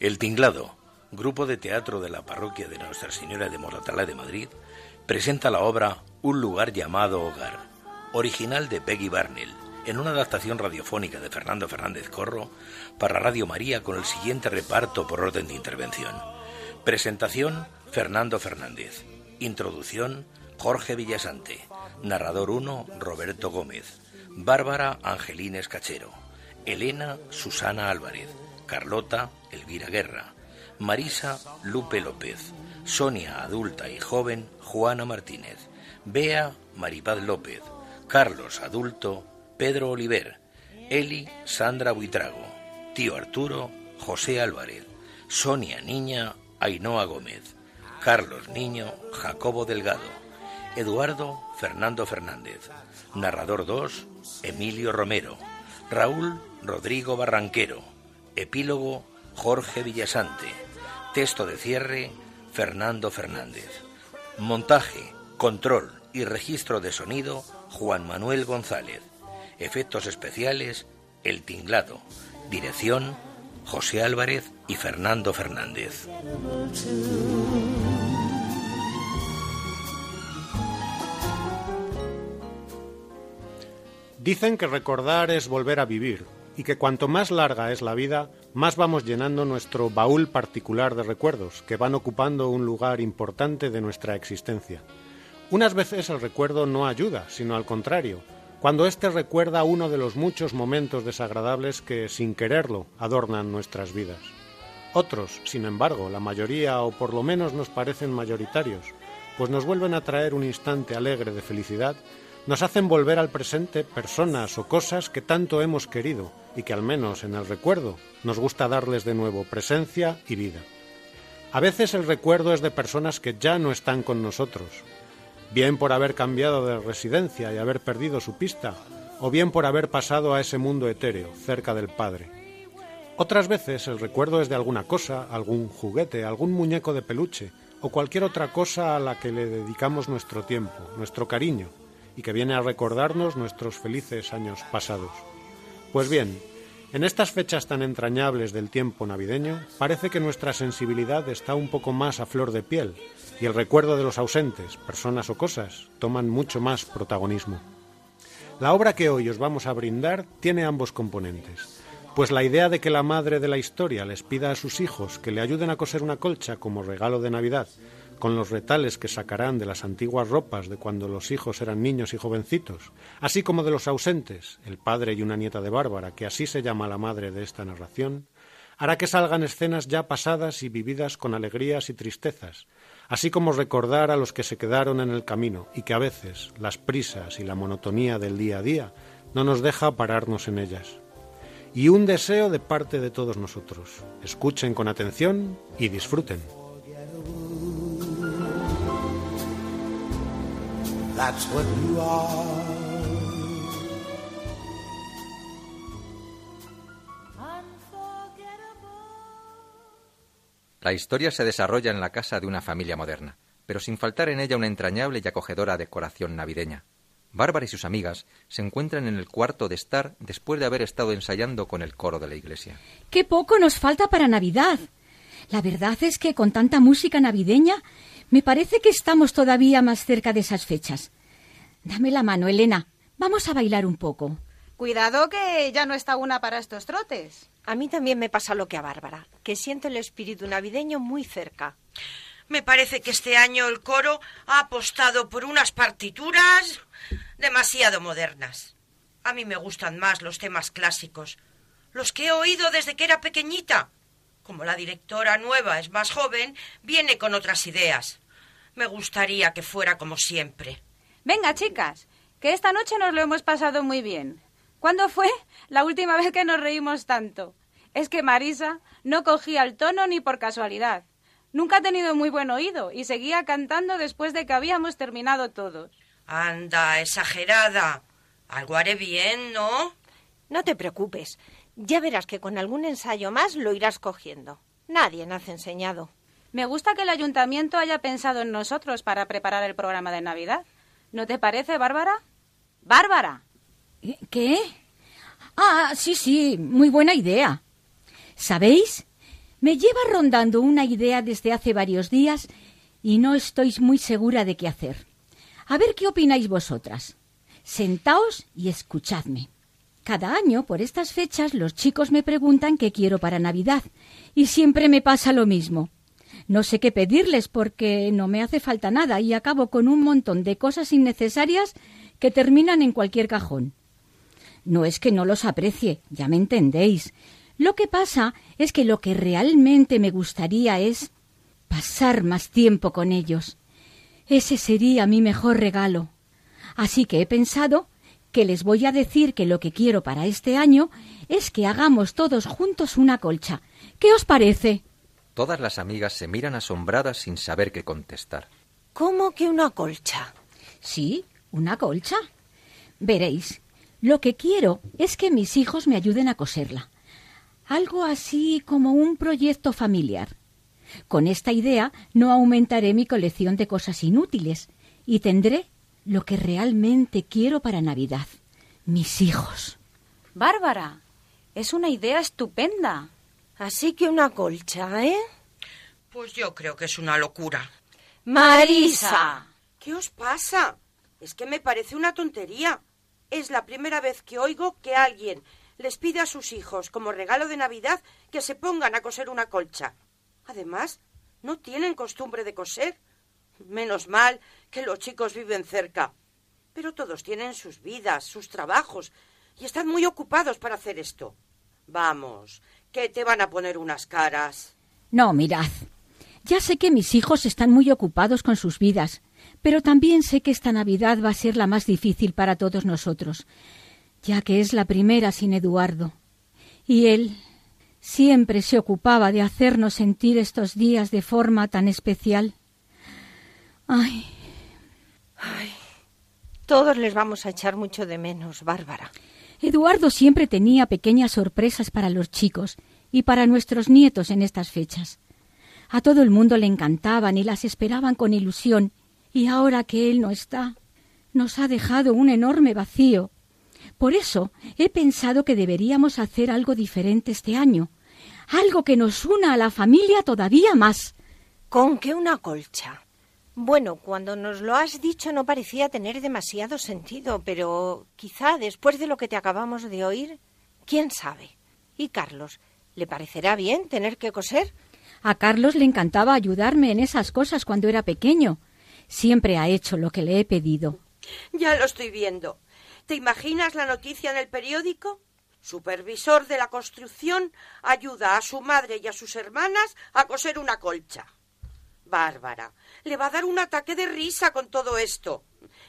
El Tinglado, grupo de teatro de la parroquia de Nuestra Señora de Moratalá de Madrid, presenta la obra Un lugar llamado Hogar, original de Peggy Barnell, en una adaptación radiofónica de Fernando Fernández Corro para Radio María con el siguiente reparto por orden de intervención. Presentación Fernando Fernández. Introducción Jorge Villasante. Narrador 1 Roberto Gómez. Bárbara Angelines Cachero. Elena Susana Álvarez. Carlota Elvira Guerra, Marisa Lupe López, Sonia adulta y joven Juana Martínez, Bea Maripaz López, Carlos adulto Pedro Oliver, Eli Sandra Buitrago, tío Arturo José Álvarez, Sonia niña Ainhoa Gómez, Carlos niño Jacobo Delgado, Eduardo Fernando Fernández, narrador 2 Emilio Romero, Raúl Rodrigo Barranquero, Epílogo Jorge Villasante. Texto de cierre Fernando Fernández. Montaje, control y registro de sonido Juan Manuel González. Efectos especiales El Tinglado. Dirección José Álvarez y Fernando Fernández. Dicen que recordar es volver a vivir y que cuanto más larga es la vida, más vamos llenando nuestro baúl particular de recuerdos, que van ocupando un lugar importante de nuestra existencia. Unas veces el recuerdo no ayuda, sino al contrario, cuando éste recuerda uno de los muchos momentos desagradables que, sin quererlo, adornan nuestras vidas. Otros, sin embargo, la mayoría o por lo menos nos parecen mayoritarios, pues nos vuelven a traer un instante alegre de felicidad nos hacen volver al presente personas o cosas que tanto hemos querido y que al menos en el recuerdo nos gusta darles de nuevo presencia y vida. A veces el recuerdo es de personas que ya no están con nosotros, bien por haber cambiado de residencia y haber perdido su pista, o bien por haber pasado a ese mundo etéreo, cerca del Padre. Otras veces el recuerdo es de alguna cosa, algún juguete, algún muñeco de peluche, o cualquier otra cosa a la que le dedicamos nuestro tiempo, nuestro cariño, y que viene a recordarnos nuestros felices años pasados. Pues bien, en estas fechas tan entrañables del tiempo navideño, parece que nuestra sensibilidad está un poco más a flor de piel y el recuerdo de los ausentes, personas o cosas, toman mucho más protagonismo. La obra que hoy os vamos a brindar tiene ambos componentes, pues la idea de que la madre de la historia les pida a sus hijos que le ayuden a coser una colcha como regalo de Navidad con los retales que sacarán de las antiguas ropas de cuando los hijos eran niños y jovencitos, así como de los ausentes, el padre y una nieta de Bárbara, que así se llama la madre de esta narración, hará que salgan escenas ya pasadas y vividas con alegrías y tristezas, así como recordar a los que se quedaron en el camino y que a veces las prisas y la monotonía del día a día no nos deja pararnos en ellas. Y un deseo de parte de todos nosotros. Escuchen con atención y disfruten. La historia se desarrolla en la casa de una familia moderna, pero sin faltar en ella una entrañable y acogedora decoración navideña. Bárbara y sus amigas se encuentran en el cuarto de estar después de haber estado ensayando con el coro de la iglesia. ¡Qué poco nos falta para Navidad! La verdad es que con tanta música navideña me parece que estamos todavía más cerca de esas fechas. Dame la mano, Elena. Vamos a bailar un poco. Cuidado que ya no está una para estos trotes. A mí también me pasa lo que a Bárbara, que siento el espíritu navideño muy cerca. Me parece que este año el coro ha apostado por unas partituras demasiado modernas. A mí me gustan más los temas clásicos, los que he oído desde que era pequeñita. Como la directora nueva es más joven, viene con otras ideas. Me gustaría que fuera como siempre. Venga, chicas, que esta noche nos lo hemos pasado muy bien. ¿Cuándo fue la última vez que nos reímos tanto? Es que Marisa no cogía el tono ni por casualidad. Nunca ha tenido muy buen oído y seguía cantando después de que habíamos terminado todos. Anda, exagerada. Algo haré bien, ¿no? No te preocupes. Ya verás que con algún ensayo más lo irás cogiendo. Nadie nace enseñado. Me gusta que el ayuntamiento haya pensado en nosotros para preparar el programa de Navidad. ¿No te parece, Bárbara? ¡Bárbara! ¿Qué? Ah, sí, sí, muy buena idea. ¿Sabéis? Me lleva rondando una idea desde hace varios días y no estoy muy segura de qué hacer. A ver qué opináis vosotras. Sentaos y escuchadme. Cada año, por estas fechas, los chicos me preguntan qué quiero para Navidad, y siempre me pasa lo mismo. No sé qué pedirles porque no me hace falta nada y acabo con un montón de cosas innecesarias que terminan en cualquier cajón. No es que no los aprecie, ya me entendéis. Lo que pasa es que lo que realmente me gustaría es pasar más tiempo con ellos. Ese sería mi mejor regalo. Así que he pensado que les voy a decir que lo que quiero para este año es que hagamos todos juntos una colcha. ¿Qué os parece? Todas las amigas se miran asombradas sin saber qué contestar. ¿Cómo que una colcha? Sí, una colcha. Veréis, lo que quiero es que mis hijos me ayuden a coserla. Algo así como un proyecto familiar. Con esta idea no aumentaré mi colección de cosas inútiles y tendré lo que realmente quiero para Navidad. Mis hijos. Bárbara, es una idea estupenda. Así que una colcha, ¿eh? Pues yo creo que es una locura. Marisa. ¿Qué os pasa? Es que me parece una tontería. Es la primera vez que oigo que alguien les pide a sus hijos como regalo de Navidad que se pongan a coser una colcha. Además, no tienen costumbre de coser. Menos mal que los chicos viven cerca. Pero todos tienen sus vidas, sus trabajos, y están muy ocupados para hacer esto. Vamos, que te van a poner unas caras. No, mirad. Ya sé que mis hijos están muy ocupados con sus vidas, pero también sé que esta Navidad va a ser la más difícil para todos nosotros, ya que es la primera sin Eduardo. Y él siempre se ocupaba de hacernos sentir estos días de forma tan especial. Ay. Ay. Todos les vamos a echar mucho de menos, Bárbara. Eduardo siempre tenía pequeñas sorpresas para los chicos y para nuestros nietos en estas fechas. A todo el mundo le encantaban y las esperaban con ilusión, y ahora que él no está, nos ha dejado un enorme vacío. Por eso he pensado que deberíamos hacer algo diferente este año, algo que nos una a la familia todavía más. ¿Con qué una colcha? Bueno, cuando nos lo has dicho no parecía tener demasiado sentido, pero quizá después de lo que te acabamos de oír, quién sabe. ¿Y Carlos? ¿Le parecerá bien tener que coser? A Carlos le encantaba ayudarme en esas cosas cuando era pequeño. Siempre ha hecho lo que le he pedido. Ya lo estoy viendo. ¿Te imaginas la noticia en el periódico? Supervisor de la construcción ayuda a su madre y a sus hermanas a coser una colcha. Bárbara, le va a dar un ataque de risa con todo esto.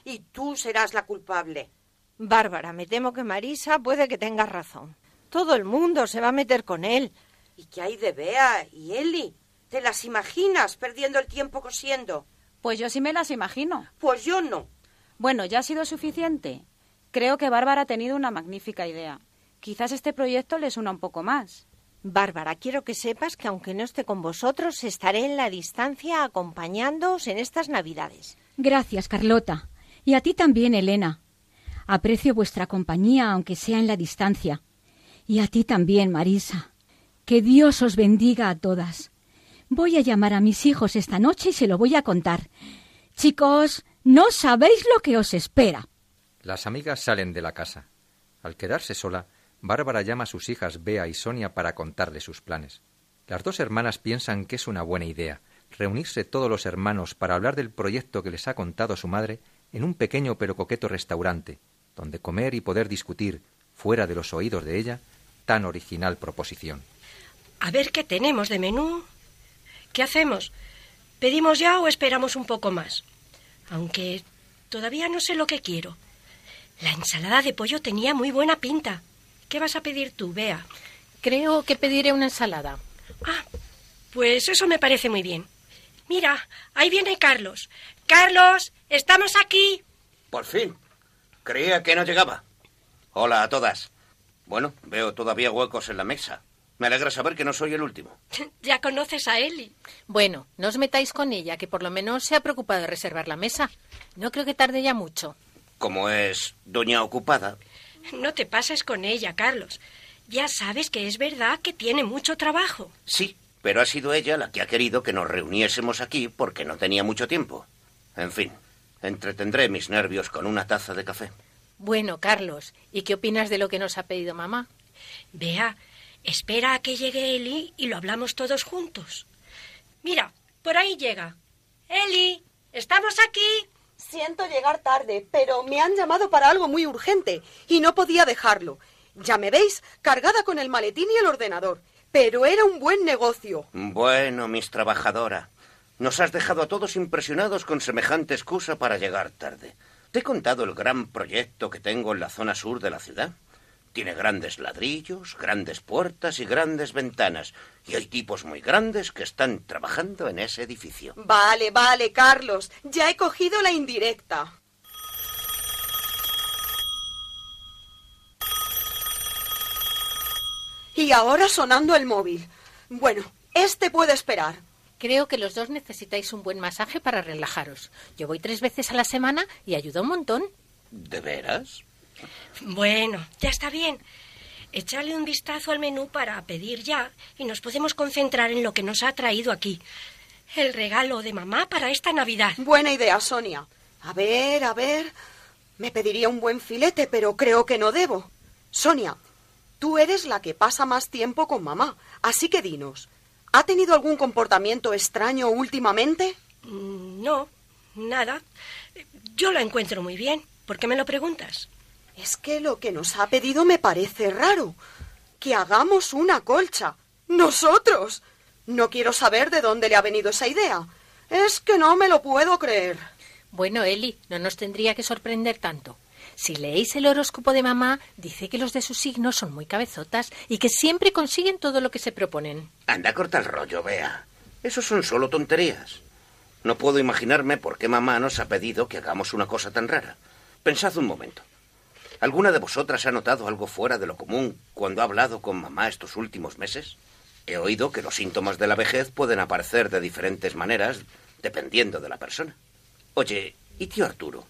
Y tú serás la culpable. Bárbara, me temo que Marisa puede que tenga razón. Todo el mundo se va a meter con él. ¿Y qué hay de Bea y Eli? ¿Te las imaginas perdiendo el tiempo cosiendo? Pues yo sí me las imagino. Pues yo no. Bueno, ya ha sido suficiente. Creo que Bárbara ha tenido una magnífica idea. Quizás este proyecto les una un poco más. Bárbara, quiero que sepas que aunque no esté con vosotros, estaré en la distancia acompañándoos en estas Navidades. Gracias, Carlota. Y a ti también, Elena. Aprecio vuestra compañía, aunque sea en la distancia. Y a ti también, Marisa. Que Dios os bendiga a todas. Voy a llamar a mis hijos esta noche y se lo voy a contar. Chicos, no sabéis lo que os espera. Las amigas salen de la casa. Al quedarse sola, Bárbara llama a sus hijas Bea y Sonia para contarle sus planes. Las dos hermanas piensan que es una buena idea reunirse todos los hermanos para hablar del proyecto que les ha contado su madre en un pequeño pero coqueto restaurante, donde comer y poder discutir, fuera de los oídos de ella, tan original proposición. A ver qué tenemos de menú. ¿Qué hacemos? ¿Pedimos ya o esperamos un poco más? Aunque todavía no sé lo que quiero. La ensalada de pollo tenía muy buena pinta. ¿Qué vas a pedir tú, Bea? Creo que pediré una ensalada. Ah, pues eso me parece muy bien. Mira, ahí viene Carlos. Carlos, estamos aquí. Por fin. Creía que no llegaba. Hola a todas. Bueno, veo todavía huecos en la mesa. Me alegra saber que no soy el último. Ya conoces a Eli. Bueno, no os metáis con ella, que por lo menos se ha preocupado de reservar la mesa. No creo que tarde ya mucho. Como es doña ocupada. No te pases con ella, Carlos. Ya sabes que es verdad que tiene mucho trabajo. Sí, pero ha sido ella la que ha querido que nos reuniésemos aquí porque no tenía mucho tiempo. En fin, entretendré mis nervios con una taza de café. Bueno, Carlos, ¿y qué opinas de lo que nos ha pedido mamá? Vea, espera a que llegue Eli y lo hablamos todos juntos. Mira, por ahí llega. Eli, ¿estamos aquí? Siento llegar tarde, pero me han llamado para algo muy urgente y no podía dejarlo. Ya me veis, cargada con el maletín y el ordenador. Pero era un buen negocio. Bueno, mis trabajadora, nos has dejado a todos impresionados con semejante excusa para llegar tarde. ¿Te he contado el gran proyecto que tengo en la zona sur de la ciudad? Tiene grandes ladrillos, grandes puertas y grandes ventanas. Y hay tipos muy grandes que están trabajando en ese edificio. Vale, vale, Carlos. Ya he cogido la indirecta. Y ahora sonando el móvil. Bueno, este puede esperar. Creo que los dos necesitáis un buen masaje para relajaros. Yo voy tres veces a la semana y ayuda un montón. ¿De veras? Bueno, ya está bien. Échale un vistazo al menú para pedir ya y nos podemos concentrar en lo que nos ha traído aquí. El regalo de mamá para esta Navidad. Buena idea, Sonia. A ver, a ver. Me pediría un buen filete, pero creo que no debo. Sonia, tú eres la que pasa más tiempo con mamá, así que dinos, ¿ha tenido algún comportamiento extraño últimamente? Mm, No, nada. Yo la encuentro muy bien. ¿Por qué me lo preguntas? Es que lo que nos ha pedido me parece raro. Que hagamos una colcha. Nosotros. No quiero saber de dónde le ha venido esa idea. Es que no me lo puedo creer. Bueno, Eli, no nos tendría que sorprender tanto. Si leéis el horóscopo de mamá, dice que los de su signo son muy cabezotas y que siempre consiguen todo lo que se proponen. Anda, corta el rollo, vea. Eso son solo tonterías. No puedo imaginarme por qué mamá nos ha pedido que hagamos una cosa tan rara. Pensad un momento. ¿Alguna de vosotras ha notado algo fuera de lo común cuando ha hablado con mamá estos últimos meses? He oído que los síntomas de la vejez pueden aparecer de diferentes maneras dependiendo de la persona. Oye, ¿y tío Arturo?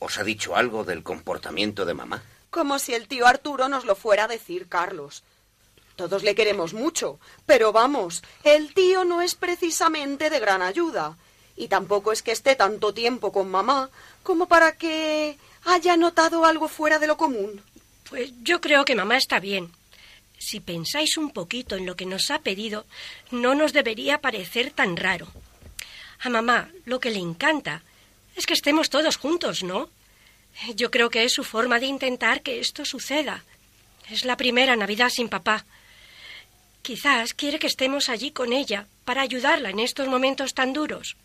¿Os ha dicho algo del comportamiento de mamá? Como si el tío Arturo nos lo fuera a decir, Carlos. Todos le queremos mucho, pero vamos, el tío no es precisamente de gran ayuda. Y tampoco es que esté tanto tiempo con mamá como para que haya notado algo fuera de lo común. Pues yo creo que mamá está bien. Si pensáis un poquito en lo que nos ha pedido, no nos debería parecer tan raro. A mamá lo que le encanta es que estemos todos juntos, ¿no? Yo creo que es su forma de intentar que esto suceda. Es la primera Navidad sin papá. Quizás quiere que estemos allí con ella para ayudarla en estos momentos tan duros.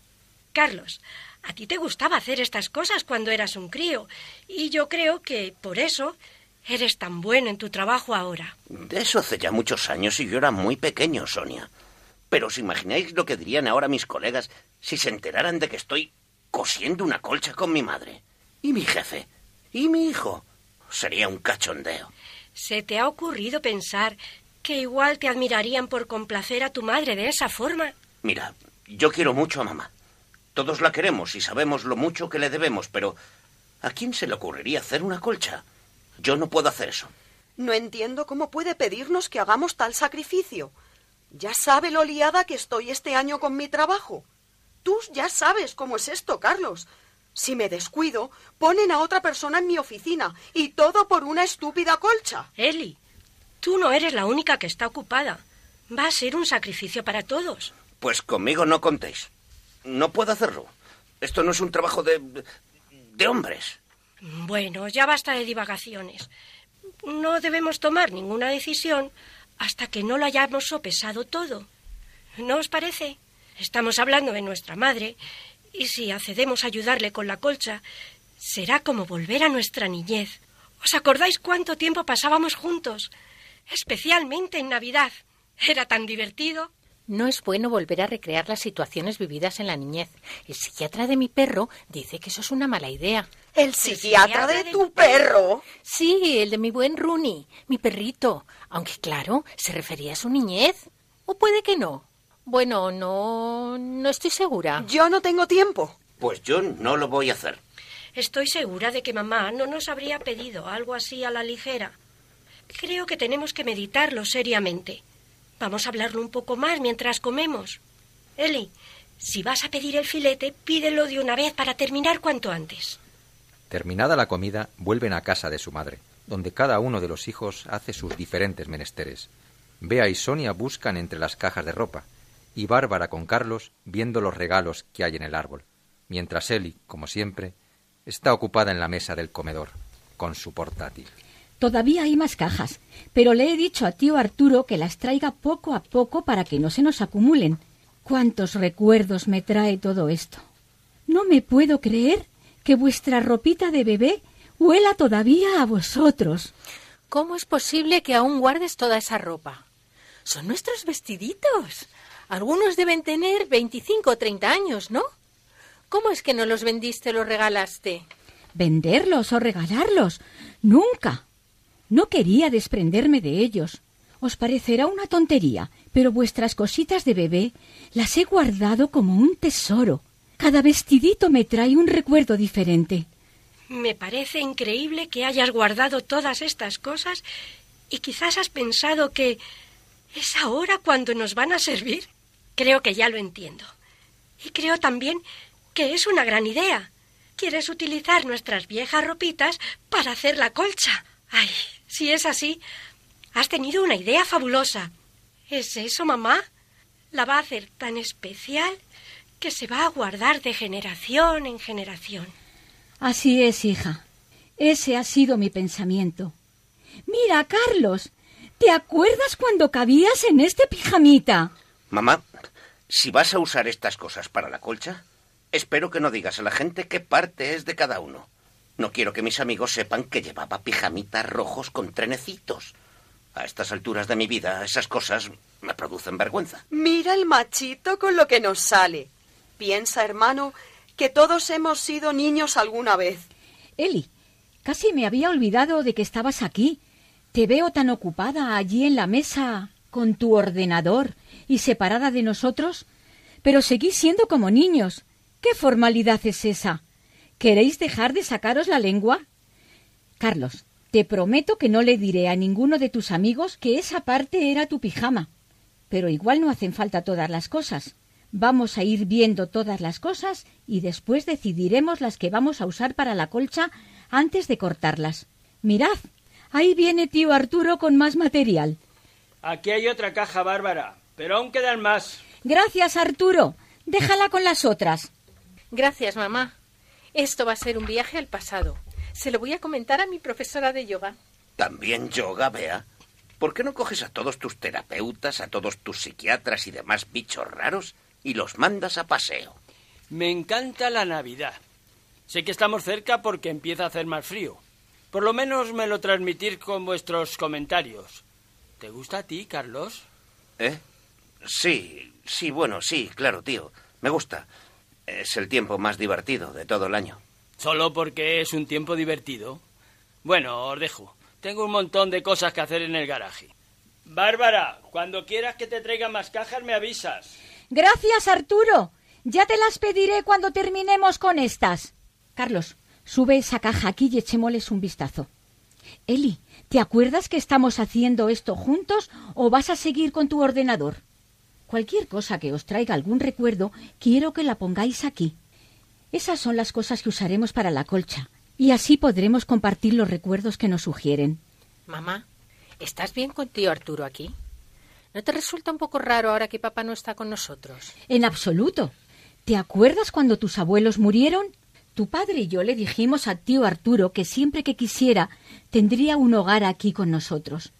Carlos, a ti te gustaba hacer estas cosas cuando eras un crío, y yo creo que por eso eres tan bueno en tu trabajo ahora. De eso hace ya muchos años y yo era muy pequeño, Sonia. Pero os imagináis lo que dirían ahora mis colegas si se enteraran de que estoy cosiendo una colcha con mi madre. ¿Y mi jefe? ¿Y mi hijo? Sería un cachondeo. ¿Se te ha ocurrido pensar que igual te admirarían por complacer a tu madre de esa forma? Mira, yo quiero mucho a mamá. Todos la queremos y sabemos lo mucho que le debemos, pero ¿a quién se le ocurriría hacer una colcha? Yo no puedo hacer eso. No entiendo cómo puede pedirnos que hagamos tal sacrificio. Ya sabe lo liada que estoy este año con mi trabajo. Tú ya sabes cómo es esto, Carlos. Si me descuido, ponen a otra persona en mi oficina y todo por una estúpida colcha. Eli, tú no eres la única que está ocupada. Va a ser un sacrificio para todos. Pues conmigo no contéis. No puedo hacerlo. Esto no es un trabajo de. de hombres. Bueno, ya basta de divagaciones. No debemos tomar ninguna decisión hasta que no lo hayamos sopesado todo. ¿No os parece? Estamos hablando de nuestra madre, y si accedemos a ayudarle con la colcha, será como volver a nuestra niñez. ¿Os acordáis cuánto tiempo pasábamos juntos? Especialmente en Navidad. Era tan divertido. No es bueno volver a recrear las situaciones vividas en la niñez. El psiquiatra de mi perro dice que eso es una mala idea. ¿El psiquiatra de tu perro? Sí, el de mi buen Rooney, mi perrito. Aunque claro, se refería a su niñez. ¿O puede que no? Bueno, no. no estoy segura. Yo no tengo tiempo. Pues yo no lo voy a hacer. Estoy segura de que mamá no nos habría pedido algo así a la ligera. Creo que tenemos que meditarlo seriamente. Vamos a hablarlo un poco más mientras comemos. Eli, si vas a pedir el filete, pídelo de una vez para terminar cuanto antes. Terminada la comida, vuelven a casa de su madre, donde cada uno de los hijos hace sus diferentes menesteres. Bea y Sonia buscan entre las cajas de ropa, y Bárbara con Carlos viendo los regalos que hay en el árbol, mientras Eli, como siempre, está ocupada en la mesa del comedor, con su portátil. Todavía hay más cajas, pero le he dicho a tío Arturo que las traiga poco a poco para que no se nos acumulen. ¿Cuántos recuerdos me trae todo esto? No me puedo creer que vuestra ropita de bebé huela todavía a vosotros. ¿Cómo es posible que aún guardes toda esa ropa? Son nuestros vestiditos. Algunos deben tener veinticinco o treinta años, ¿no? ¿Cómo es que no los vendiste o los regalaste? ¿Venderlos o regalarlos? Nunca. No quería desprenderme de ellos. Os parecerá una tontería, pero vuestras cositas de bebé las he guardado como un tesoro. Cada vestidito me trae un recuerdo diferente. Me parece increíble que hayas guardado todas estas cosas y quizás has pensado que es ahora cuando nos van a servir. Creo que ya lo entiendo. Y creo también que es una gran idea. Quieres utilizar nuestras viejas ropitas para hacer la colcha. Ay, si es así, has tenido una idea fabulosa. ¿Es eso, mamá? La va a hacer tan especial que se va a guardar de generación en generación. Así es, hija. Ese ha sido mi pensamiento. Mira, Carlos, ¿te acuerdas cuando cabías en este pijamita? Mamá, si vas a usar estas cosas para la colcha, espero que no digas a la gente qué parte es de cada uno. No quiero que mis amigos sepan que llevaba pijamitas rojos con trenecitos. A estas alturas de mi vida, esas cosas me producen vergüenza. Mira el machito con lo que nos sale. Piensa, hermano, que todos hemos sido niños alguna vez. Eli, casi me había olvidado de que estabas aquí. Te veo tan ocupada allí en la mesa con tu ordenador y separada de nosotros, pero seguís siendo como niños. ¿Qué formalidad es esa? ¿Queréis dejar de sacaros la lengua? Carlos, te prometo que no le diré a ninguno de tus amigos que esa parte era tu pijama. Pero igual no hacen falta todas las cosas. Vamos a ir viendo todas las cosas y después decidiremos las que vamos a usar para la colcha antes de cortarlas. Mirad, ahí viene tío Arturo con más material. Aquí hay otra caja, Bárbara, pero aún quedan más. Gracias, Arturo. Déjala con las otras. Gracias, mamá. Esto va a ser un viaje al pasado. Se lo voy a comentar a mi profesora de yoga. ¿También yoga, Bea? ¿Por qué no coges a todos tus terapeutas, a todos tus psiquiatras y demás bichos raros y los mandas a paseo? Me encanta la Navidad. Sé que estamos cerca porque empieza a hacer más frío. Por lo menos me lo transmitir con vuestros comentarios. ¿Te gusta a ti, Carlos? ¿Eh? Sí, sí, bueno, sí, claro, tío. Me gusta. Es el tiempo más divertido de todo el año. ¿Solo porque es un tiempo divertido? Bueno, os dejo. Tengo un montón de cosas que hacer en el garaje. Bárbara, cuando quieras que te traiga más cajas me avisas. Gracias, Arturo. Ya te las pediré cuando terminemos con estas. Carlos, sube esa caja aquí y echémosles un vistazo. Eli, ¿te acuerdas que estamos haciendo esto juntos o vas a seguir con tu ordenador? Cualquier cosa que os traiga algún recuerdo, quiero que la pongáis aquí. Esas son las cosas que usaremos para la colcha, y así podremos compartir los recuerdos que nos sugieren. Mamá, ¿estás bien con tío Arturo aquí? ¿No te resulta un poco raro ahora que papá no está con nosotros? En absoluto. ¿Te acuerdas cuando tus abuelos murieron? Tu padre y yo le dijimos a tío Arturo que siempre que quisiera tendría un hogar aquí con nosotros.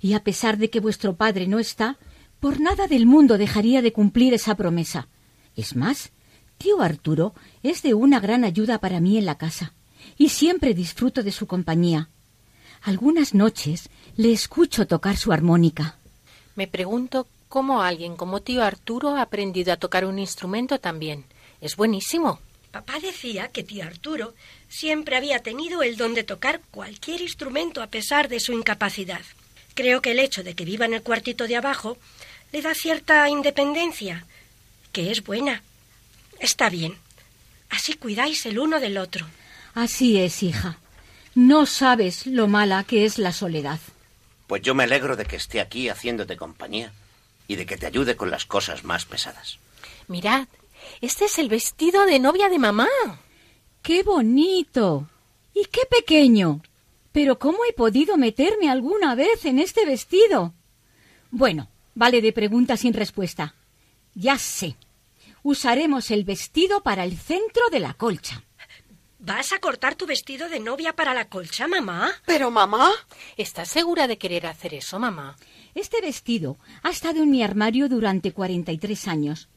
Y a pesar de que vuestro padre no está, por nada del mundo dejaría de cumplir esa promesa. Es más, tío Arturo es de una gran ayuda para mí en la casa, y siempre disfruto de su compañía. Algunas noches le escucho tocar su armónica. Me pregunto cómo alguien como tío Arturo ha aprendido a tocar un instrumento también. Es buenísimo. Papá decía que tío Arturo siempre había tenido el don de tocar cualquier instrumento a pesar de su incapacidad. Creo que el hecho de que viva en el cuartito de abajo le da cierta independencia, que es buena. Está bien. Así cuidáis el uno del otro. Así es, hija. No sabes lo mala que es la soledad. Pues yo me alegro de que esté aquí haciéndote compañía y de que te ayude con las cosas más pesadas. Mirad, este es el vestido de novia de mamá. ¡Qué bonito! ¡Y qué pequeño! Pero ¿cómo he podido meterme alguna vez en este vestido? Bueno, vale de pregunta sin respuesta. Ya sé. Usaremos el vestido para el centro de la colcha. ¿Vas a cortar tu vestido de novia para la colcha, mamá? Pero, mamá. ¿Estás segura de querer hacer eso, mamá? Este vestido ha estado en mi armario durante 43 años.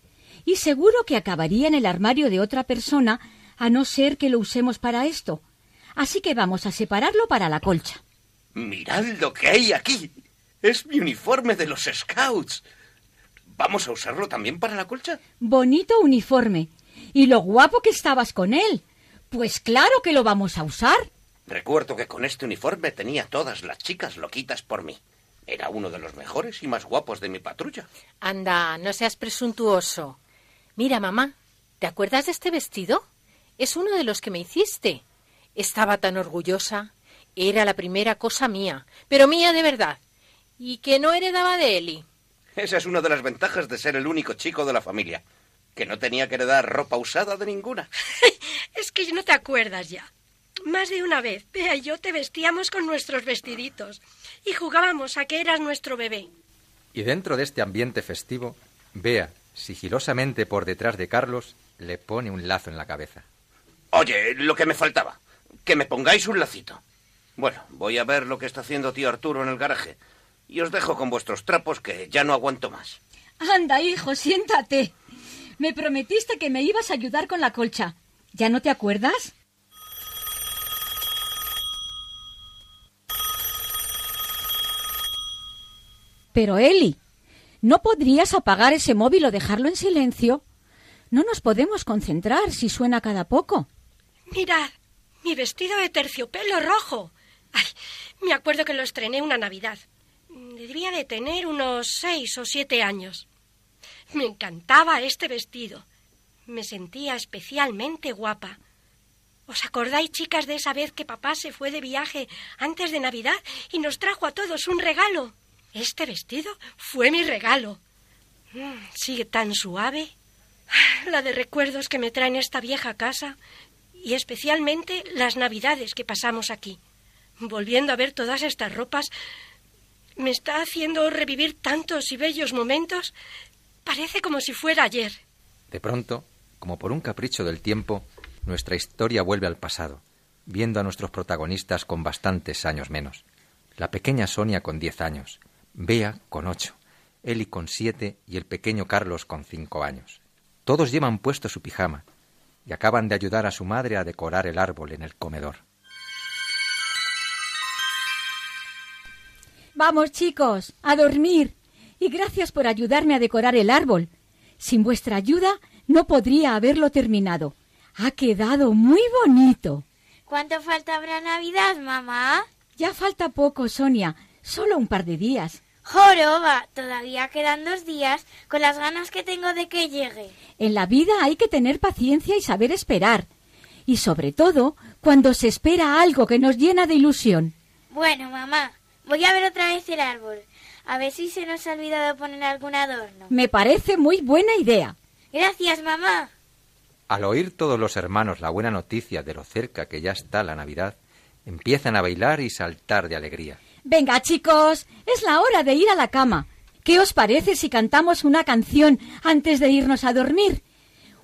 Y seguro que acabaría en el armario de otra persona, a no ser que lo usemos para esto. Así que vamos a separarlo para la colcha. Mirad lo que hay aquí. Es mi uniforme de los Scouts. ¿Vamos a usarlo también para la colcha? Bonito uniforme. Y lo guapo que estabas con él. Pues claro que lo vamos a usar. Recuerdo que con este uniforme tenía todas las chicas loquitas por mí. Era uno de los mejores y más guapos de mi patrulla. Anda, no seas presuntuoso. Mira, mamá, ¿te acuerdas de este vestido? Es uno de los que me hiciste. Estaba tan orgullosa. Era la primera cosa mía, pero mía de verdad. Y que no heredaba de Eli. Esa es una de las ventajas de ser el único chico de la familia, que no tenía que heredar ropa usada de ninguna. es que no te acuerdas ya. Más de una vez, Bea y yo te vestíamos con nuestros vestiditos y jugábamos a que eras nuestro bebé. Y dentro de este ambiente festivo, Bea, sigilosamente por detrás de Carlos, le pone un lazo en la cabeza. Oye, lo que me faltaba, que me pongáis un lacito. Bueno, voy a ver lo que está haciendo tío Arturo en el garaje y os dejo con vuestros trapos que ya no aguanto más. Anda, hijo, siéntate. Me prometiste que me ibas a ayudar con la colcha. ¿Ya no te acuerdas? Pero, Eli, ¿no podrías apagar ese móvil o dejarlo en silencio? No nos podemos concentrar si suena cada poco. Mirad, mi vestido de terciopelo rojo. Ay, me acuerdo que lo estrené una Navidad. Debía de tener unos seis o siete años. Me encantaba este vestido. Me sentía especialmente guapa. ¿Os acordáis, chicas, de esa vez que papá se fue de viaje antes de Navidad y nos trajo a todos un regalo? Este vestido fue mi regalo. Mm, sigue tan suave. La de recuerdos que me traen esta vieja casa y especialmente las navidades que pasamos aquí. Volviendo a ver todas estas ropas, me está haciendo revivir tantos y bellos momentos. Parece como si fuera ayer. De pronto, como por un capricho del tiempo, nuestra historia vuelve al pasado, viendo a nuestros protagonistas con bastantes años menos. La pequeña Sonia con diez años, Bea con ocho, Eli con siete y el pequeño Carlos con cinco años. Todos llevan puesto su pijama y acaban de ayudar a su madre a decorar el árbol en el comedor. Vamos, chicos, a dormir. Y gracias por ayudarme a decorar el árbol. Sin vuestra ayuda no podría haberlo terminado. Ha quedado muy bonito. ¿Cuánto falta para Navidad, mamá? Ya falta poco, Sonia. Solo un par de días. Joroba, todavía quedan dos días con las ganas que tengo de que llegue. En la vida hay que tener paciencia y saber esperar. Y sobre todo cuando se espera algo que nos llena de ilusión. Bueno, mamá, voy a ver otra vez el árbol. A ver si se nos ha olvidado poner algún adorno. Me parece muy buena idea. Gracias, mamá. Al oír todos los hermanos la buena noticia de lo cerca que ya está la Navidad, empiezan a bailar y saltar de alegría. Venga, chicos, es la hora de ir a la cama. ¿Qué os parece si cantamos una canción antes de irnos a dormir?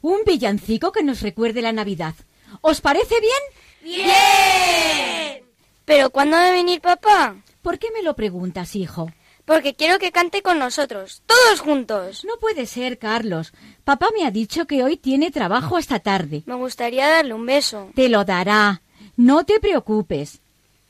Un villancico que nos recuerde la Navidad. ¿Os parece bien? ¡Bien! ¿Pero cuándo debe venir papá? ¿Por qué me lo preguntas, hijo? Porque quiero que cante con nosotros, todos juntos. No puede ser, Carlos. Papá me ha dicho que hoy tiene trabajo hasta tarde. Me gustaría darle un beso. Te lo dará. No te preocupes.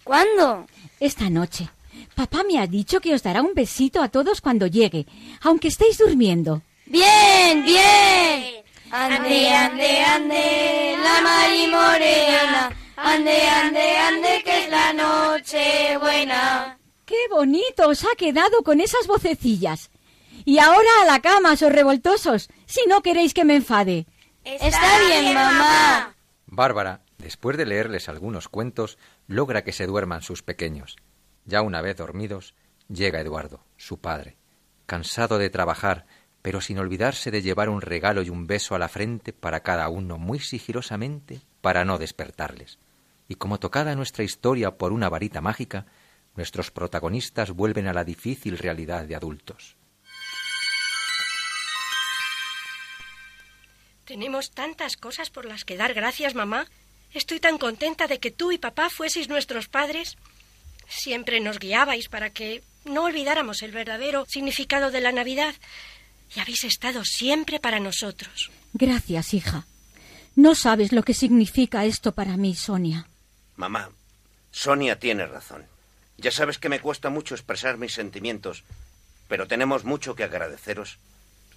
¿Cuándo? Esta noche. Papá me ha dicho que os dará un besito a todos cuando llegue, aunque estéis durmiendo. Bien, bien. Ande, ande, ande, la mari morena. Ande, ande, ande, que es la noche buena. ¡Qué bonito os ha quedado con esas vocecillas! Y ahora a la cama, sos revoltosos, si no queréis que me enfade. Está bien, mamá. Bárbara, Después de leerles algunos cuentos, logra que se duerman sus pequeños. Ya una vez dormidos, llega Eduardo, su padre, cansado de trabajar, pero sin olvidarse de llevar un regalo y un beso a la frente para cada uno muy sigilosamente para no despertarles. Y como tocada nuestra historia por una varita mágica, nuestros protagonistas vuelven a la difícil realidad de adultos. Tenemos tantas cosas por las que dar gracias, mamá. Estoy tan contenta de que tú y papá fueseis nuestros padres. Siempre nos guiabais para que no olvidáramos el verdadero significado de la Navidad. Y habéis estado siempre para nosotros. Gracias, hija. No sabes lo que significa esto para mí, Sonia. Mamá, Sonia tiene razón. Ya sabes que me cuesta mucho expresar mis sentimientos, pero tenemos mucho que agradeceros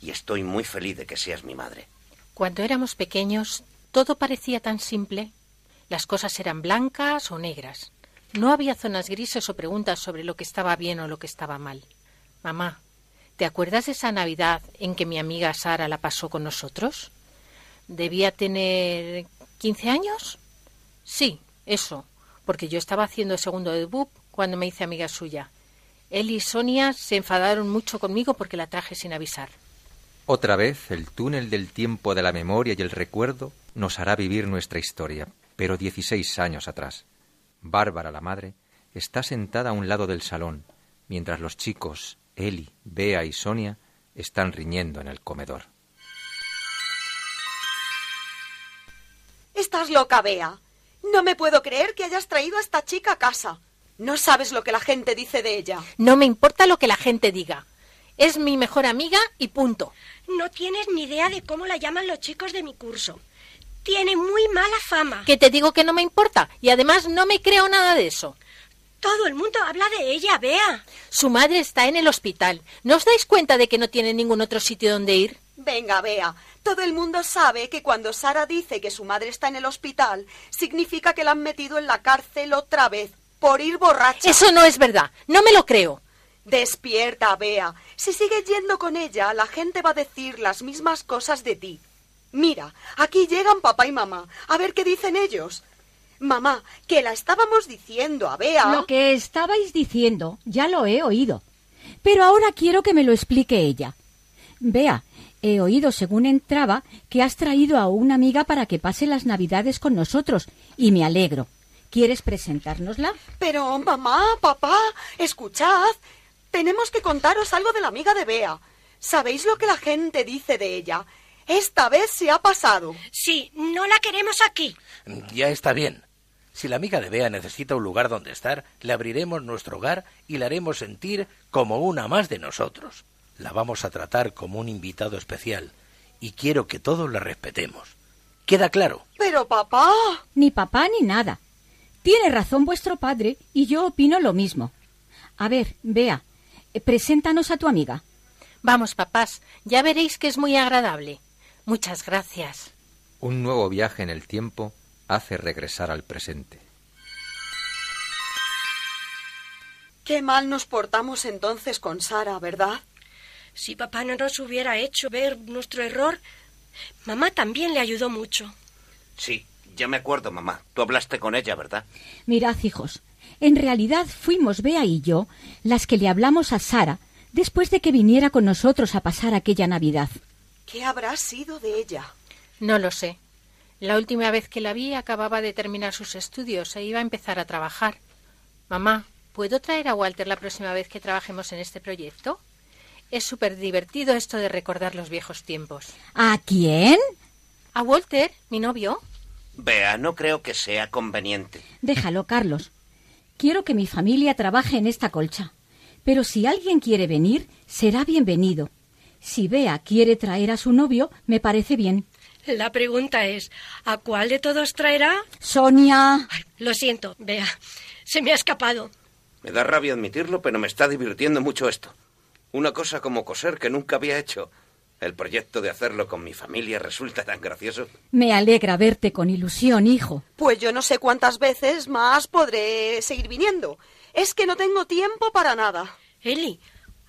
y estoy muy feliz de que seas mi madre. Cuando éramos pequeños, todo parecía tan simple. Las cosas eran blancas o negras. No había zonas grises o preguntas sobre lo que estaba bien o lo que estaba mal. Mamá, ¿te acuerdas de esa Navidad en que mi amiga Sara la pasó con nosotros? ¿Debía tener quince años? Sí, eso, porque yo estaba haciendo el segundo debut cuando me hice amiga suya. Él y Sonia se enfadaron mucho conmigo porque la traje sin avisar. Otra vez el túnel del tiempo de la memoria y el recuerdo nos hará vivir nuestra historia, pero dieciséis años atrás. Bárbara, la madre, está sentada a un lado del salón, mientras los chicos, Eli, Bea y Sonia, están riñendo en el comedor. Estás loca, Bea. No me puedo creer que hayas traído a esta chica a casa. No sabes lo que la gente dice de ella. No me importa lo que la gente diga. Es mi mejor amiga y punto. No tienes ni idea de cómo la llaman los chicos de mi curso. Tiene muy mala fama. Que te digo que no me importa y además no me creo nada de eso. Todo el mundo habla de ella, Bea. Su madre está en el hospital. ¿No os dais cuenta de que no tiene ningún otro sitio donde ir? Venga, Bea. Todo el mundo sabe que cuando Sara dice que su madre está en el hospital, significa que la han metido en la cárcel otra vez por ir borracha. Eso no es verdad. No me lo creo. Despierta, Bea. Si sigues yendo con ella, la gente va a decir las mismas cosas de ti. Mira, aquí llegan papá y mamá. A ver qué dicen ellos. Mamá, que la estábamos diciendo a Bea. Lo que estabais diciendo ya lo he oído. Pero ahora quiero que me lo explique ella. Bea, he oído según entraba que has traído a una amiga para que pase las Navidades con nosotros y me alegro. ¿Quieres presentárnosla? Pero, mamá, papá, escuchad. Tenemos que contaros algo de la amiga de Bea. ¿Sabéis lo que la gente dice de ella? Esta vez se ha pasado. Sí, no la queremos aquí. Ya está bien. Si la amiga de Bea necesita un lugar donde estar, le abriremos nuestro hogar y la haremos sentir como una más de nosotros. La vamos a tratar como un invitado especial y quiero que todos la respetemos. ¿Queda claro? Pero papá. Ni papá ni nada. Tiene razón vuestro padre y yo opino lo mismo. A ver, Bea, eh, preséntanos a tu amiga. Vamos, papás, ya veréis que es muy agradable. Muchas gracias. Un nuevo viaje en el tiempo hace regresar al presente. Qué mal nos portamos entonces con Sara, ¿verdad? Si papá no nos hubiera hecho ver nuestro error, mamá también le ayudó mucho. Sí, ya me acuerdo, mamá. Tú hablaste con ella, ¿verdad? Mirad, hijos, en realidad fuimos Bea y yo las que le hablamos a Sara después de que viniera con nosotros a pasar aquella Navidad. ¿Qué habrá sido de ella? No lo sé. La última vez que la vi acababa de terminar sus estudios e iba a empezar a trabajar. Mamá, ¿puedo traer a Walter la próxima vez que trabajemos en este proyecto? Es súper divertido esto de recordar los viejos tiempos. ¿A quién? A Walter, mi novio. Vea, no creo que sea conveniente. Déjalo, Carlos. Quiero que mi familia trabaje en esta colcha. Pero si alguien quiere venir, será bienvenido. Si Bea quiere traer a su novio, me parece bien. La pregunta es, ¿a cuál de todos traerá? Sonia. Ay, lo siento, Bea. Se me ha escapado. Me da rabia admitirlo, pero me está divirtiendo mucho esto. Una cosa como coser que nunca había hecho. El proyecto de hacerlo con mi familia resulta tan gracioso. Me alegra verte con ilusión, hijo. Pues yo no sé cuántas veces más podré seguir viniendo. Es que no tengo tiempo para nada. Eli,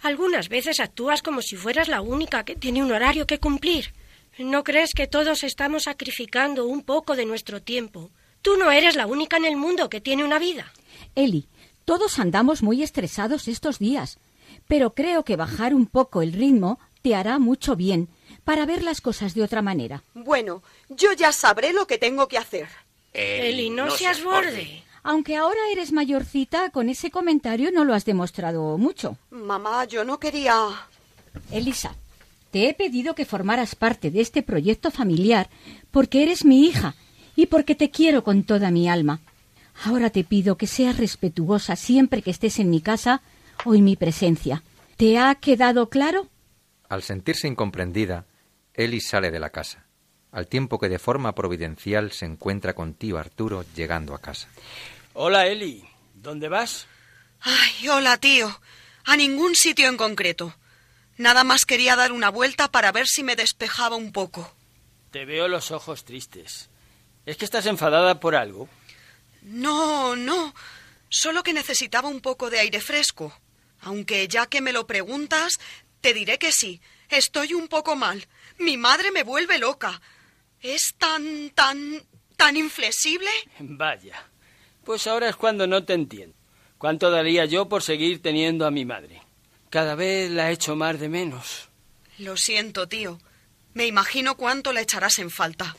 algunas veces actúas como si fueras la única que tiene un horario que cumplir. ¿No crees que todos estamos sacrificando un poco de nuestro tiempo Tú no eres la única en el mundo que tiene una vida. Eli, todos andamos muy estresados estos días, pero creo que bajar un poco el ritmo te hará mucho bien para ver las cosas de otra manera. Bueno, yo ya sabré lo que tengo que hacer. Eli, no, seas borde. Aunque ahora eres mayorcita, con ese comentario no lo has demostrado mucho. Mamá, yo no quería. Elisa, te he pedido que formaras parte de este proyecto familiar porque eres mi hija y porque te quiero con toda mi alma. Ahora te pido que seas respetuosa siempre que estés en mi casa en mi presencia. ¿Te ha quedado claro? Al sentirse incomprendida, Eli sale de la casa, al tiempo que de forma providencial se encuentra con tío Arturo llegando a casa. Hola, Eli. ¿Dónde vas? Ay, hola, tío. A ningún sitio en concreto. Nada más quería dar una vuelta para ver si me despejaba un poco. Te veo los ojos tristes. ¿Es que estás enfadada por algo? No, no. Solo que necesitaba un poco de aire fresco. Aunque ya que me lo preguntas, te diré que sí. Estoy un poco mal. Mi madre me vuelve loca. Es tan, tan, tan inflexible. Vaya. Pues ahora es cuando no te entiendo. ¿Cuánto daría yo por seguir teniendo a mi madre? Cada vez la echo más de menos. Lo siento, tío. Me imagino cuánto la echarás en falta.